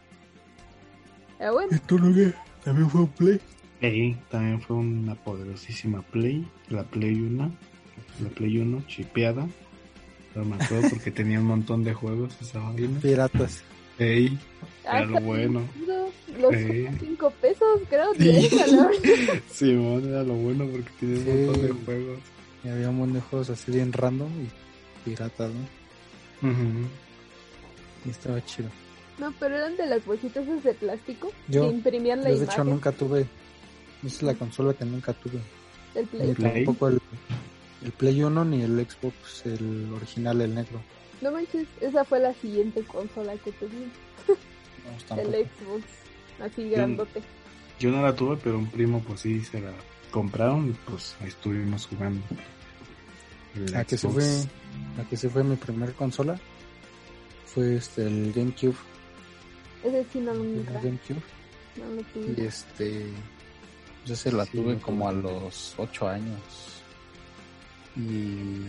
Pero bueno, ¿Y tú no qué? ¿También fue un play? Ey, también fue una poderosísima Play, la Play 1, la Play 1 chipeada. Me acuerdo [LAUGHS] porque tenía un montón de juegos esa vaina. Piratas. Ey, era lo bueno. Los Sí. 5 pesos, creo. Sí. la [LAUGHS] hora. Simón era lo bueno porque tenía un Sí. montón de juegos. Y había un montón de juegos así bien random y piratas, ¿no? Y estaba chido. No, pero eran de las bolsitas de plástico Yo, que imprimían la Yo, de hecho, nunca tuve. Esa es la consola que nunca tuve. del Ni play. Play. tampoco el, el Play 1 ni el Xbox, el original, el negro. No manches, esa fue la siguiente consola que tuvimos. No, tampoco. El Xbox. Así grandote. Yo no la tuve, pero un primo pues sí se la compraron y pues ahí estuvimos jugando. La que, se fue, la que se fue mi primer consola fue este, el GameCube. Ese sí no lo el. GameCube. No lo Y este. Yo se la Sí, tuve como a los 8 años. Y.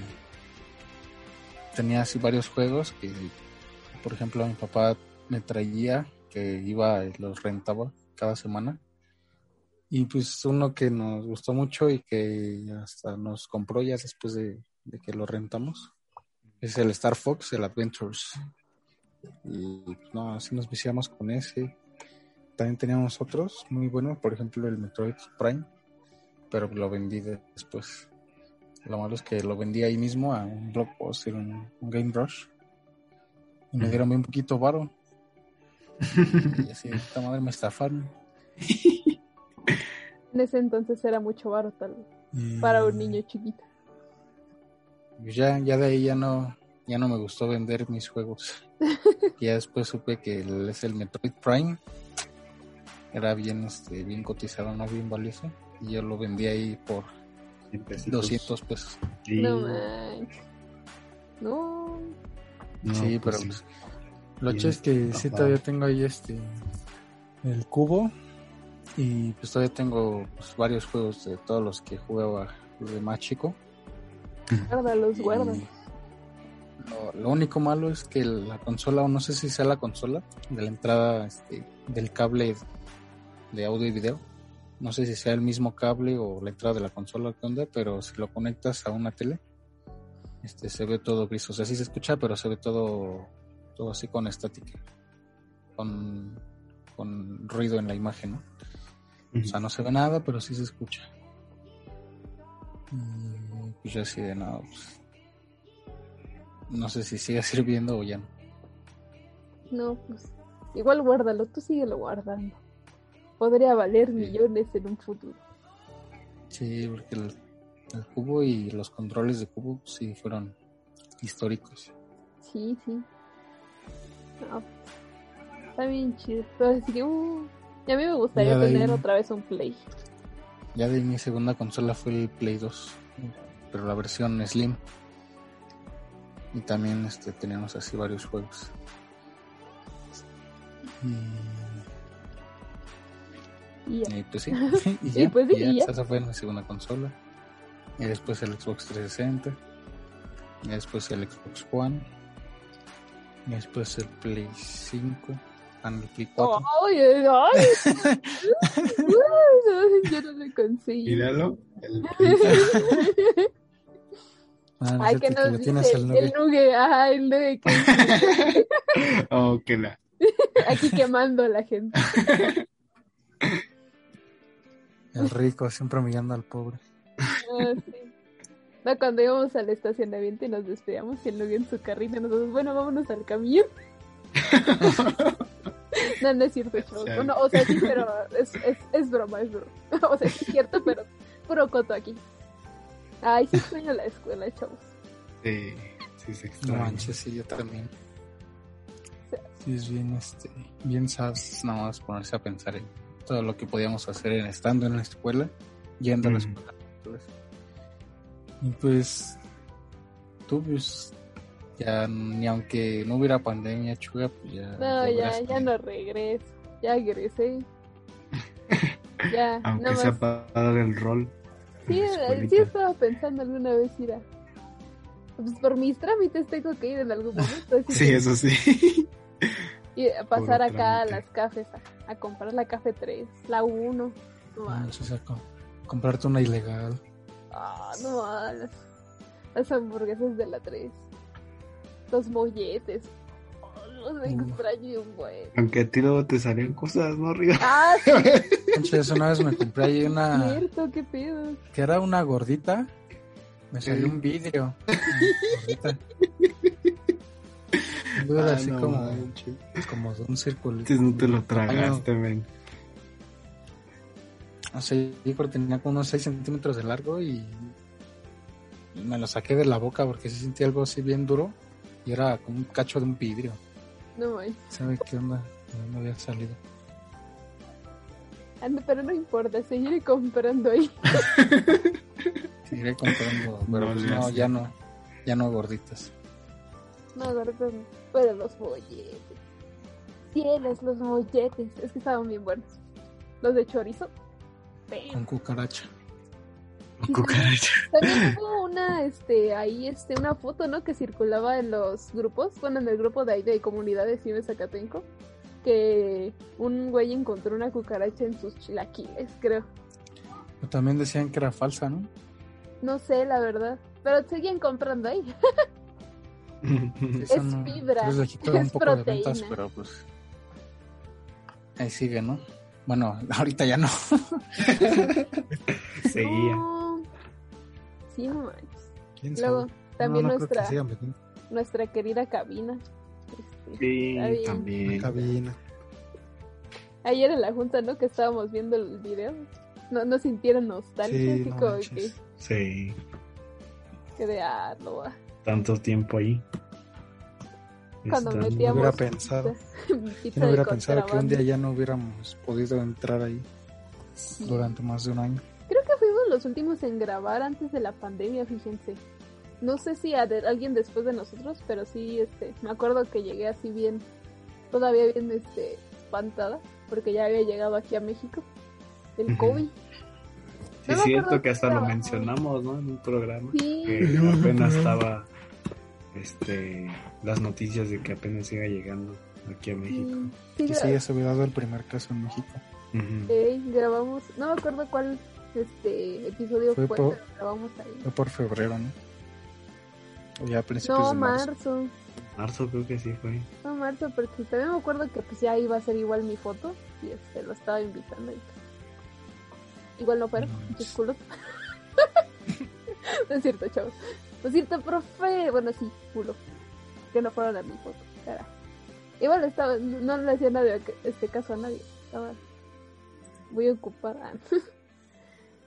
Tenía así varios juegos que, por ejemplo, mi papá me traía, que iba y los rentaba cada semana. Y pues uno que nos gustó mucho y que hasta nos compró ya después de, de que lo rentamos es el Star Fox, el Adventures. Y no, así nos viciamos con ese. También teníamos otros muy buenos, por ejemplo el Metroid Prime, pero lo vendí de- después. Lo malo es que lo vendí ahí mismo a un blockbuster, un, un Game Rush. Y me dieron bien poquito varo. y así, esta madre me estafaron. En ese entonces era mucho baro tal vez. Para un niño chiquito. Pues ya, ya de ahí ya no, ya no me gustó vender mis juegos. [LAUGHS] ya después supe que el, es el Metroid Prime. Era bien, este, bien cotizado, no bien valioso. Y yo lo vendí ahí por Cien pesitos. 200 pesos. Y- No. No. no, sí, pues pero sí. pues, lo hecho es que sí todavía tengo ahí este el cubo y pues todavía tengo pues, varios juegos de todos los que jugaba de más chico. Guárdalos, guárdalos. Lo, lo único malo es que la consola, o no sé si sea la consola, de la entrada este, del cable de audio y video, no sé si sea el mismo cable o la entrada de la consola, qué onda, pero si lo conectas a una tele, este se ve todo gris, o sea, sí se escucha, pero se ve todo, todo así con estática, con, con ruido en la imagen, ¿no? O sea, no se ve nada, pero sí se escucha. Y pues yo así de nada, pues, no sé si sigue [LAUGHS] sirviendo o ya no. No, pues. Igual guárdalo, tú síguelo guardando. Podría valer millones en un futuro. Sí, porque el, el cubo y los controles de cubo sí fueron históricos. Sí, sí. No, está bien chido. Pero así que, uh, y a mí me gustaría ahí- tener otra vez un Play. Ya de mi segunda consola fue el Play 2, pero la versión Slim. Y también este, teníamos así varios juegos. Y ya. Y, y pues sí, [LAUGHS] y pues sí, y ya, y ya. esa fue mi segunda consola. Y después el Xbox 360. Y después el Xbox One. Y después el Play 5. Ah, el Play 4. ¡Ay, ay, ay! [LAUGHS] Ay, Yo no lo conseguí. Míralo. El- [LAUGHS] Ah, Ay, que nos dice tienes el el, nugget. el nugue. Ajá, el nugue que [LAUGHS] Oh, que la. [LAUGHS] aquí quemando a la gente. El rico, siempre humillando al pobre. Ah, sí. No, cuando íbamos al estacionamiento y nos despedíamos y luego en su carrito nosotros, bueno, vámonos al camión. no, no es cierto, chavos. Bueno, o sea, sí, pero es, es, es broma, es broma. O sea, sí es cierto, pero puro coto aquí. Ay, sí extraño la escuela, chavos. Sí, sí se No manches, sí, yo también. Sí, es bien, este, bien sabes, nada más ponerse a pensar en todo lo que podíamos hacer en estando en la escuela, yendo a la Ujú. escuela. todo eso. Y pues, tú, pues, ya ni aunque no hubiera pandemia, chuga, pues ya. No, ya, hubieras- ya no regreso. Ya egresé. [LAUGHS] Ya, Aunque nada sea más. para dar el rol. Sí, eh, sí estaba pensando alguna vez ir a... Pues por mis trámites tengo que ir en algún momento. Sí, que- eso sí. [LAUGHS] Y a pasar acá a las cafés a, a comprar la café 3, la 1. No No mames. co- comprarte una ilegal. Ah, no mames. Las, las hamburguesas de la 3. Los molletes. Los extraño un buen. Aunque a ti luego te salían cosas, ¿no, Río? [LAUGHS] Ah, sí, una vez me compré ahí una, cierto, qué pedo. que era una gordita, me salió Sí. un vidrio. [LAUGHS] Gordita. Dura Ah, así no como, como un círculo. Antes no te lo tragaste, men. No sé, yo creo que tenía como unos 6 centímetros de largo y, y me lo saqué de la boca porque sí sentí algo así bien duro y era como un cacho de un vidrio. No manches. ¿Sabe qué onda? Dónde había salido. Anda, pero no importa, seguiré comprando ahí. [LAUGHS] Seguiré comprando, pero No pues no, ya no, ya no gorditas. No, gordos, no. pero los molletes. Tienes los molletes. Es que estaban bien buenos. Los de chorizo. Con cucaracha. [LAUGHS] Cucaracha. También hubo una, este, ahí, este, una foto, ¿no? Que circulaba en los grupos, bueno, en el grupo de ahí de comunidad de Cine Zacatenco, que un güey encontró una cucaracha en sus chilaquiles, creo. Pero también decían que era falsa, ¿no? No sé, la verdad. Pero seguían comprando ahí. [LAUGHS] Es no- fibra, pues un es poco de ventas, proteína. pero pues ahí sigue, ¿no? Bueno, [LAUGHS] ahorita ya no. Seguía. No. Sí, no manches. ¿Quién Luego, sabe? también No, no que nuestra, sigan vendiendo. nuestra querida cabina. Este, Sí, bien. también. Cabina. Ayer en la junta, ¿no? Que estábamos viendo el video. No, no sintieron nostalgia, Sí, no que, Sí, que de ah, no va. tanto tiempo ahí. Cuando Está- No metíamos hubiera pensado. [LAUGHS] Yo no hubiera pensado que un día ya no hubiéramos podido entrar ahí Sí. durante más de un año. Creo que fuimos los últimos en grabar antes de la pandemia, fíjense. No sé si a de- alguien después de nosotros, pero sí, este, me acuerdo que llegué así bien, todavía bien, este, espantada, porque ya había llegado aquí a México, el. COVID. Sí, No es cierto que hasta lo mencionamos, ¿no? En un programa. Sí, Que apenas estaba este, las noticias de que apenas iba llegando aquí a México. sí, sí, Y gra- sí, ya se había dado el primer caso en México. Ey, grabamos, no me acuerdo cuál este episodio Fue fue, por- pero grabamos ahí. Fue por febrero, ¿no? O ya a principios No, de marzo. marzo. Marzo creo que sí fue. No, marzo, porque también me acuerdo que pues ya iba a ser igual mi foto y este lo estaba invitando y igual no fueron, No, muchos es- culos. [LAUGHS] no es cierto, chavos. No es cierto, profe. Bueno, sí, culo. Que no fueron a mi foto, cara. Igual estaba, no le hacía nadie este caso a nadie. Estaba muy ocupada. [LAUGHS]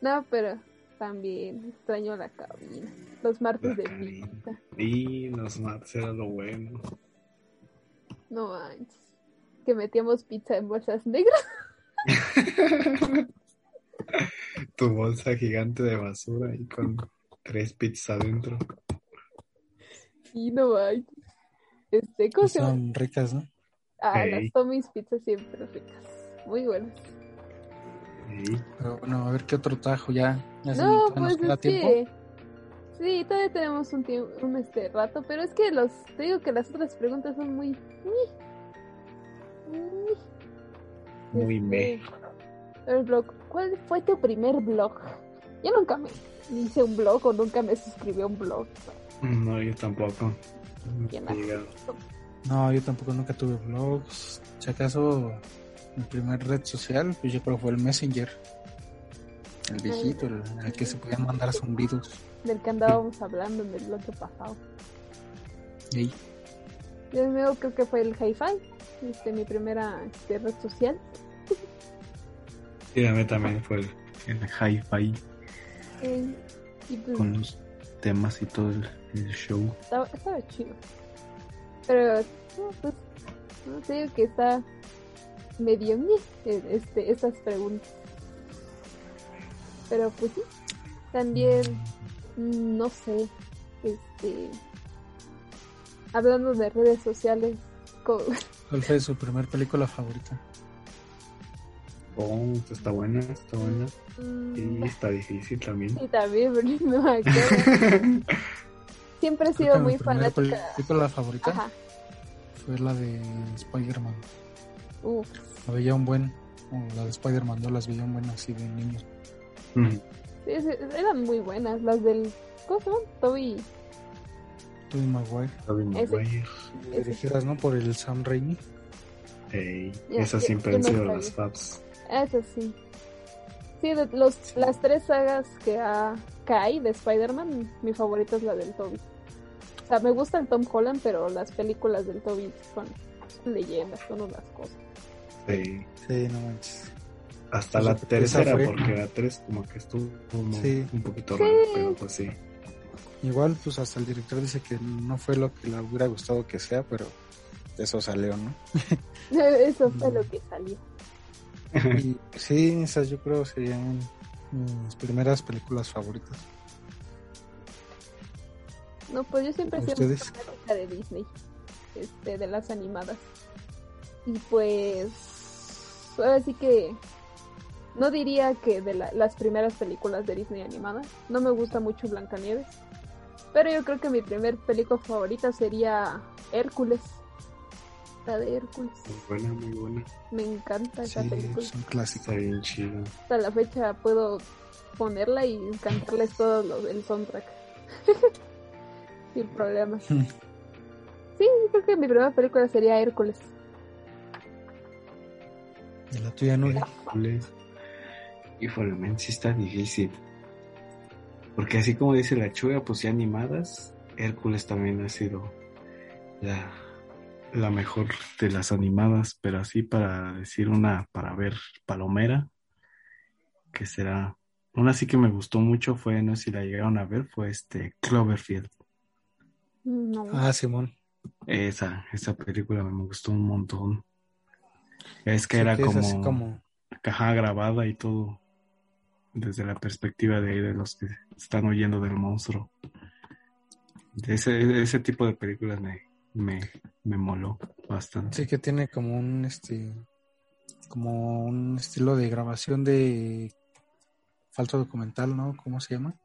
no, pero también extraño la cabina. Los martes La de pizza. Y los martes era lo bueno. No manches. Que metíamos pizza en bolsas negras. [LAUGHS] Tu bolsa gigante de basura y con tres pizzas adentro. Y no manches. Este, son ricas, ¿no? Ah, Ey. las Tommy's pizzas siempre ricas. Muy buenas. Sí. Pero bueno, a ver qué otro tajo ya. ya se- No, todavía nos pues queda es tiempo. que... Sí, todavía tenemos un tiempo, un este rato, pero es que los, te digo que las otras preguntas son muy... Muy Este, meh. El blog, ¿cuál fue tu primer blog? Yo nunca me hice un blog o nunca me suscribí a un blog. No, yo tampoco. No. No, yo tampoco nunca tuve blogs. Si acaso mi primer red social, pues yo creo que fue el Messenger. El viejito, el, el que se podían mandar zumbidos. Del que andábamos hablando en el bloque pasado. Ey, Yo mío creo que fue el Hi-Fi, este, mi primera este, red social. Sí, a mí también fue el, el hi-fi Eh, y pues con los temas y todo el, el show. estaba, estaba chido. Pero, no, pues, no sé, que está medio eh, este, estas preguntas. Pero pues sí, también, mm, no sé, este, hablando de redes sociales, co- [LAUGHS] ¿Cuál fue su primer película favorita? Oh, esta está buena, está buena. Mm, Y está difícil también. Sí, también, [LAUGHS] no me acuerdo. Siempre he sido mi muy fanática. película favorita Ajá. fue la de Spider-Man. Uf. La veía un buen, la de Spider-Man, no las veía un buen así de niños. Mm, Sí, sí, eran muy buenas. Las del. ¿Cómo se llama? Toby. Tobey Maguire. Tobey Ese. Maguire. Ese. Dirigidas, ¿no? Por el Sam Raimi. Ey, Ya, esas siempre han sido las faps. Eso sí. Sí, de los, las tres sagas que, ha, que hay de Spider-Man, mi favorita es la del Toby. O sea, me gusta el Tom Holland, pero las películas del Toby son leyendas, son unas cosas. Sí. Sí, no manches. Hasta Pues la tercera, fue. porque la tres como que estuvo como Sí. un poquito raro, pero pues sí. Igual, pues hasta el director dice que no fue lo que le hubiera gustado que sea, pero eso salió, ¿no? [LAUGHS] Eso fue lo que salió. Y sí, esas yo creo serían mis primeras películas favoritas. No, pues yo siempre he fanática de Disney, este, de las animadas. Y pues, ahora sí que no diría que de la- las primeras películas de Disney animadas. No me gusta mucho Blancanieves. Pero yo creo que mi primer película favorita sería Hércules. La de Hércules. Muy buena, muy buena. Me encanta esa Sí, película. son clásicos. Está bien chido. Hasta la fecha puedo ponerla y cantarles todo lo, el soundtrack. [LAUGHS] Sin problemas. Hmm. Sí, creo que mi primera película sería Hércules. ¿Y la tuya, Nuria? Híjole. Híjole, men, sí está difícil. Porque así como dice la chuga, pues ya animadas, Hércules también ha sido la, la mejor de las animadas, pero así para decir una, para ver Palomera, que será, una sí que me gustó mucho fue, no sé si la llegaron a ver, fue este Cloverfield. No. Ah, Simón. Esa, esa película me gustó un montón. Es que Sí, era que como, así como caja grabada y todo desde la perspectiva de, de los que están huyendo del monstruo. De ese, ese tipo de películas me, me, me moló bastante. Sí, que tiene como un este como un estilo de grabación de falso documental, ¿no? ¿Cómo se llama?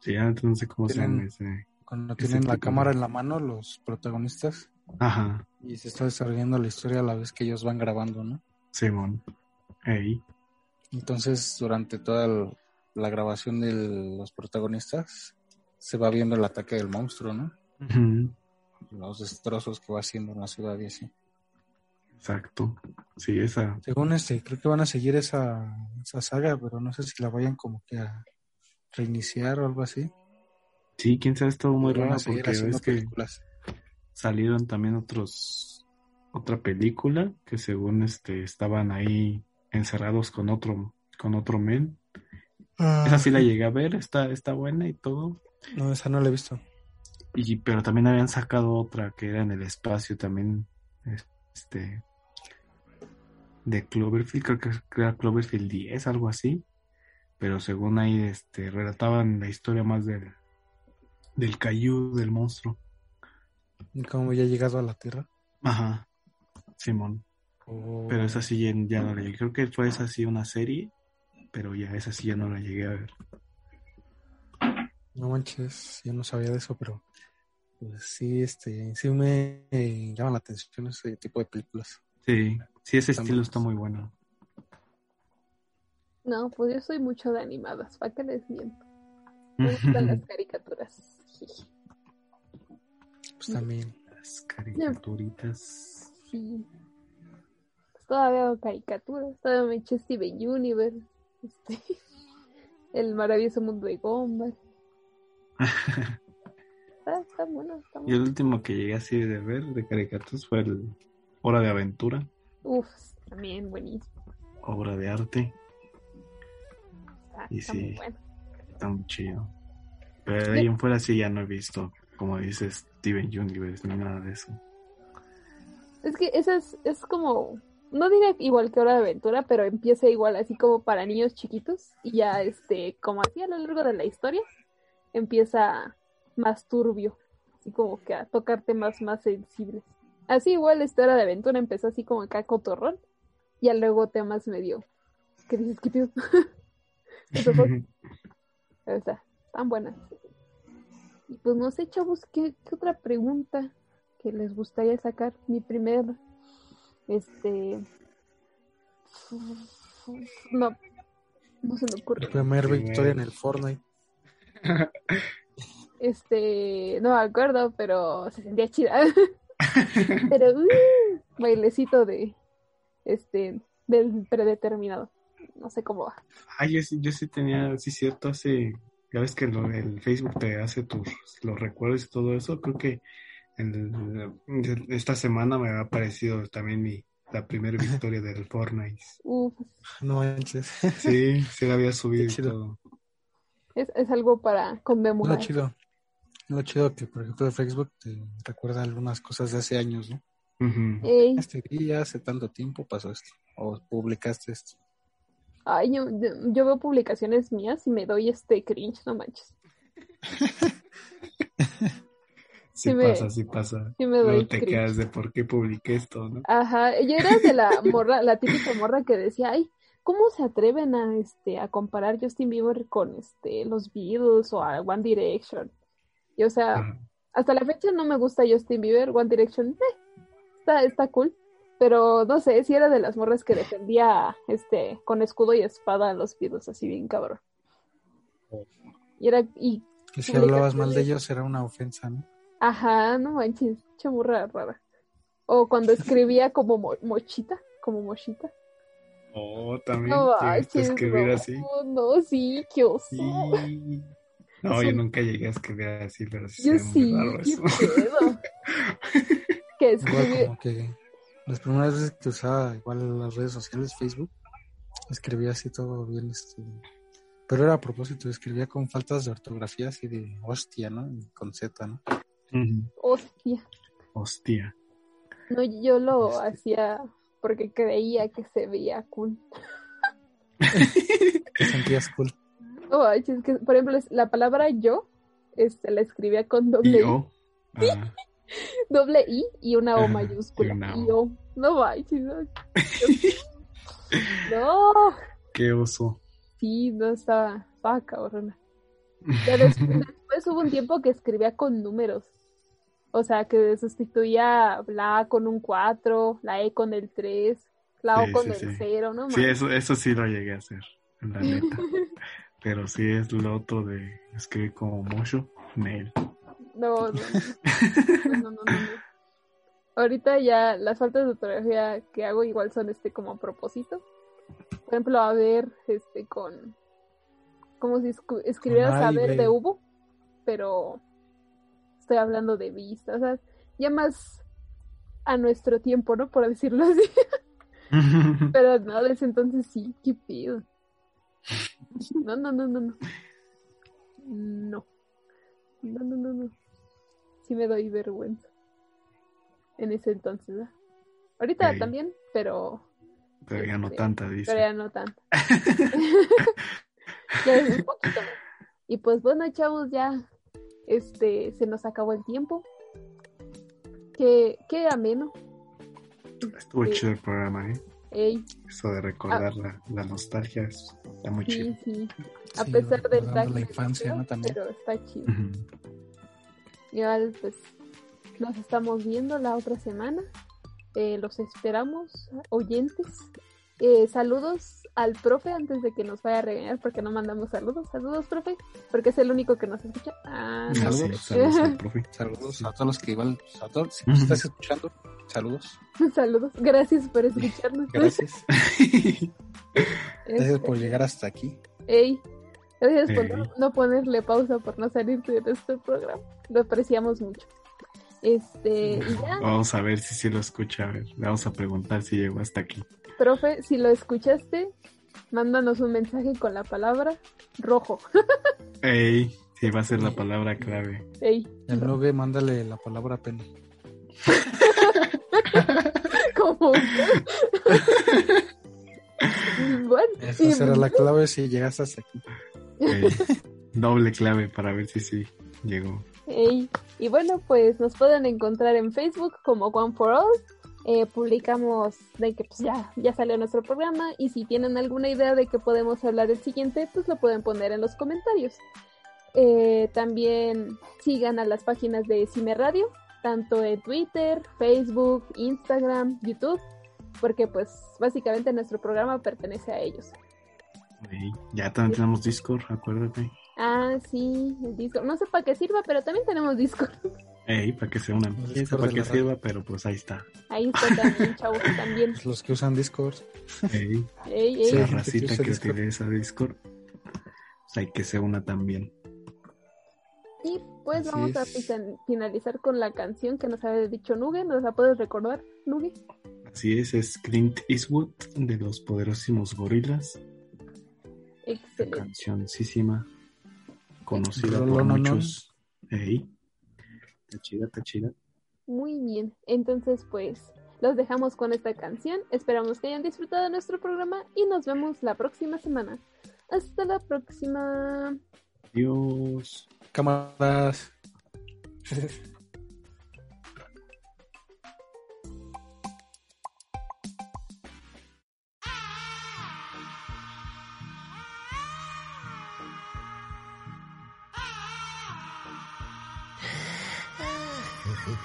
Sí, ya no sé cómo se llama ese. Cuando Ese tienen la cámara de- en la mano los protagonistas Ajá, y se está desarrollando la historia a la vez que ellos van grabando, ¿no? Simón. Ey, Entonces, durante toda el- la grabación de los protagonistas se va viendo el ataque del monstruo, ¿no? Los destrozos que va haciendo en la ciudad y así. exacto. Sí, esa. Según este, creo que van a seguir esa, esa saga, pero no sé si la vayan como que a reiniciar o algo así. Sí, quién sabe, estuvo muy raro porque haciendo ves que películas. Salieron también otros otra película que según este estaban ahí encerrados con otro con otro men. Esa sí la llegué a ver, está está buena y todo. No, esa no la he visto. Y pero también habían sacado otra que era en el espacio también este de Cloverfield, creo que era Cloverfield 10, algo así. Pero según ahí este relataban la historia más del del cayú del monstruo. ¿Y ¿Cómo ya llegado a la Tierra? Ajá. Simón. O- Pero esa sí ya, ya no la llegué. Creo que fue esa sí una serie, pero ya esa sí ya no la llegué a ver. No manches, yo no sabía de eso, pero pues sí, este, sí me eh, llama la atención ese tipo de películas. Sí, sí, ese estilo muy- está muy bueno. No, pues yo soy mucho de animadas, ¿para qué les miento? [LAUGHS] Me gustan las caricaturas. Pues también. Las caricaturitas. Sí. todavía hago caricaturas, todavía me eché Steven Universe, este, [LAUGHS] el maravilloso mundo de Gumball. [LAUGHS] Está, está bueno, está Y el último que llegué así de ver de caricaturas fue el Hora de Aventura, Uf, también buenísimo. obra de arte. Está, Y está sí. muy bueno. Está muy chido. Pero de ahí en fuera sí ya no he visto, como dices, Steven Universe ni nada de eso. Es que esa es, es como, no diría igual que Hora de Aventura, pero empieza igual así como para niños chiquitos y ya este, como así a lo largo de la historia, empieza más turbio, así como que a tocar temas más sensibles. Así igual esta Hora de Aventura empezó así como acá cotorrón, y ya luego temas medio, ¿qué dices? The fuck? O sea, están buenas. Y pues no sé, chavos, ¿qué, qué otra pregunta que les gustaría sacar? Mi primer, este... No, no se me ocurre. Primer- victoria en el Fortnite. [LAUGHS] Este, no me acuerdo, pero se sentía chida. [LAUGHS] pero, uh, bailecito de, este, del predeterminado. No sé cómo va. Ah, yo, sí- yo sí tenía, sí cierto, hace, ya ves que lo- el Facebook te hace tus, los recuerdos y todo eso, creo que el- esta semana me ha aparecido también mi, la primera victoria del Fortnite. Uf, No manches. Sí, sí la había subido y todo. es, es algo para Lo conmemorar. chido. Lo chido que, por ejemplo, Facebook te recuerda algunas cosas de hace años, ¿no? Este día, hace tanto tiempo pasó esto. O publicaste esto. Ay, yo, yo- veo publicaciones mías y me doy este cringe, no manches. [LAUGHS] Sí Sí me- pasa, sí pasa. sí me doy Luego te cringe. quedas de por qué publiqué esto, ¿no? Ajá, yo era de la [LAUGHS] morra, la típica morra que decía, ay, ¿cómo se atreven a este a comparar Justin Bieber con este los Beatles o a One Direction? Y o sea, Ajá. hasta la fecha no me gusta Justin Bieber, One Direction, eh, está, está cool, pero no sé, si era de las morras que defendía este con escudo y espada a los Beatles, así bien cabrón. Y era, y, Y si hablabas mal de ellos era una ofensa, ¿no? ajá, no manches, chamurra rara. O cuando escribía como mo- mochita, como mochita. Oh, también No manches, escribir no, así. no, sí, qué oso. Sí. No, Eso- yo nunca llegué a escribir así, pero sí Yo sí, qué pedo. [LAUGHS] que Igual escribí, como que las primeras veces que usaba igual las redes sociales, Facebook, escribía así todo bien, este, pero era a propósito, escribía con faltas de ortografía así de hostia, ¿no? Y con Z, ¿no? Ujú. hostia. Hostia. No, yo lo Este. hacía porque creía que se veía cool. [LAUGHS] Te sentías cool. No manches, que, por ejemplo, es- la palabra yo, este, la escribía con doble yo. Ah, doble I y una O mayúscula. una Y O. O. No manches, no. [LAUGHS] No, qué oso. sí, no estaba, estaba cabrona. [LAUGHS] Ya des- después hubo un tiempo que escribía con números. O sea, que sustituía la A con un 4, la E con el 3, la Sí, O con sí, el sí. 0, ¿no? Sí, manches. eso, eso sí lo llegué a hacer, la neta. [LAUGHS] Pero sí es lo otro de escribir como mucho, mail. No, no, no, no, no, no, no. Ahorita ya las faltas de ortografía que hago igual son este como a propósito. Por ejemplo, a ver, este con como si escribieras a ver de Hugo, pero estoy hablando de vista, o sea, ya más a nuestro tiempo, ¿no? Por decirlo así. [LAUGHS] Pero no, desde entonces sí, qué pido. No, no, no, no, no. No. No, no, no, no. Sí me doy vergüenza. En ese entonces. Ahorita también, pero, Pero ya no Este, tanta, pero dice. ya no tanto. [LAUGHS] [LAUGHS] ya es un poquito. Y pues bueno, chavos, ya este se nos acabó el tiempo. Qué, qué ameno. Estuvo sí. chido el programa, ¿eh? Ey, Eso de recordar la, la nostalgia es- está muy chido. sí, sí. A Sí, pesar del tag la infancia, ¿no? También. pero está chido. Ujú. Igual, pues nos estamos viendo la otra semana. Eh, los esperamos, oyentes. Eh, saludos al profe antes de que nos vaya a regañar porque no mandamos saludos. Saludos, profe, porque es el único que nos escucha. Ah, no. Saludos. Saludos al [LAUGHS] profe. Saludos a todos los que igual, a todos, si nos estás escuchando, saludos. [LAUGHS] Saludos. Gracias por [LAUGHS] escucharnos. Gracias. Gracias Este, por llegar hasta aquí. Ey, gracias por no, no ponerle pausa por no salirte de nuestro programa. Lo apreciamos mucho. Este, y ya, Vamos a ver si sí lo escucha. A ver, le vamos a preguntar si llegó hasta aquí. profe, si lo escuchaste, mándanos un mensaje con la palabra rojo. [LAUGHS] Ey, sí, va a ser la palabra clave. Ey, El Nube, mándale la palabra pene. [LAUGHS] como [LAUGHS] bueno, Esa será la clave si llegas hasta aquí. Ey, [LAUGHS] doble clave para ver si sí llegó. Y bueno, pues nos pueden encontrar en Facebook como One for All. Eh, publicamos de que pues ya, ya salió nuestro programa y si tienen alguna idea de que podemos hablar el siguiente, pues lo pueden poner en los comentarios. Eh, también sigan a las páginas de Cime Radio, tanto en Twitter, Facebook, Instagram, YouTube, porque pues básicamente nuestro programa pertenece a ellos. Ey, ya también tenemos Discord, acuérdate. Ah, sí, el Discord. No sé para qué sirva, pero también tenemos Discord. [LAUGHS] Ey, para que sea una Discord para que sirva, pero pues ahí está. Ahí está también, chavos, [LAUGHS] también. Pues Los que usan Discord. Ey, Ey, ey. Sí. la que racita que Discord. utiliza Discord, pues hay que ser una también. Y pues Así vamos a es. finan- finalizar con la canción que nos había dicho Nuge. ¿Nos la puedes recordar, Nuge? Así es, es Clint Eastwood de los poderosísimos gorilas. Excelente. Cancioncísima, conocida por muchos. Ey, está chida, está chida. Muy bien. Entonces, pues los dejamos con esta canción. Esperamos que hayan disfrutado de nuestro programa y nos vemos la próxima semana. Hasta la próxima. Adiós. Cámaras. [LAUGHS]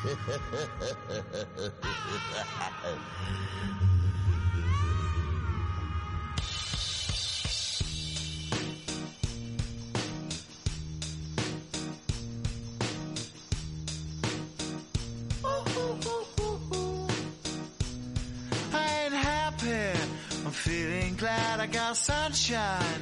I ain't happy. I'm feeling glad I got sunshine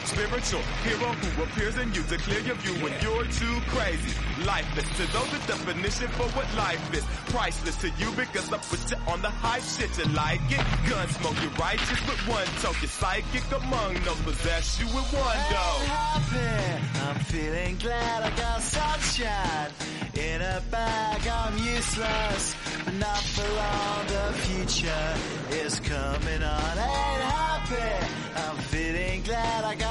spiritual. Hero who appears in you to clear your view when you're too crazy. Lifeless to those the definition for what life is. Priceless to you because I put you on the hype shit. You like it? Gun smoke, you righteous with one toke. You're psychic among no possess you with one happy. I'm feeling glad I got sunshine in a bag. I'm useless, but not for long. The future is coming on. Ain't happy. I'm feeling glad I got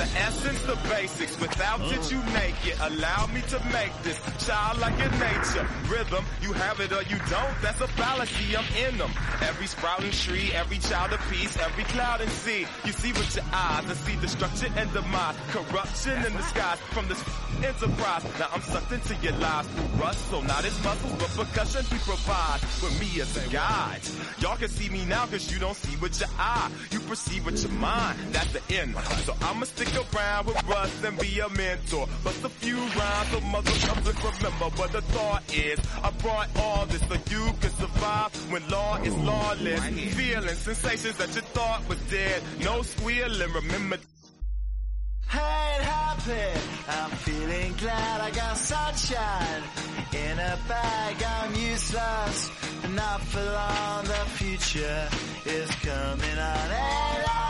The essence, the basics. Without it, you make it. Allow me to make this childlike in nature. Rhythm, you have it or you don't. That's a fallacy. I'm in them. Every sprouting tree, every child of peace, every cloud and sea. You see with your eyes and see destruction and demise. Corruption in the skies from this enterprise. Now I'm sucked into your lives through rust, so not as muscles, but percussion we provide with me as a guide. Y'all can see me now cause you don't see with your eye. You perceive with your mind. That's the end. So I'ma stick stick around with us and be a mentor. Bust a few rhymes so motherfuckers remember what the thought is. I brought all this so you can survive when law is lawless. Feeling sensations that you thought was dead. No squealing, remember ain't happy. I'm feeling glad I got sunshine in a bag. I'm useless, but not for long. The future is coming on. Ain't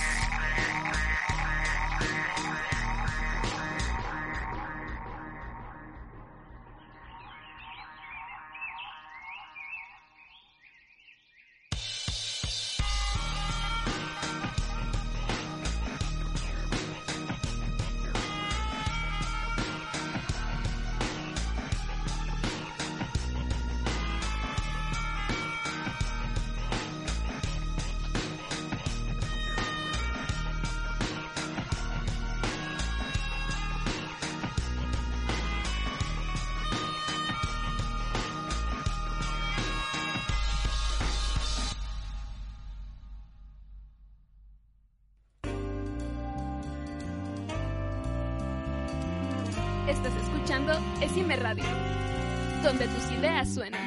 Tus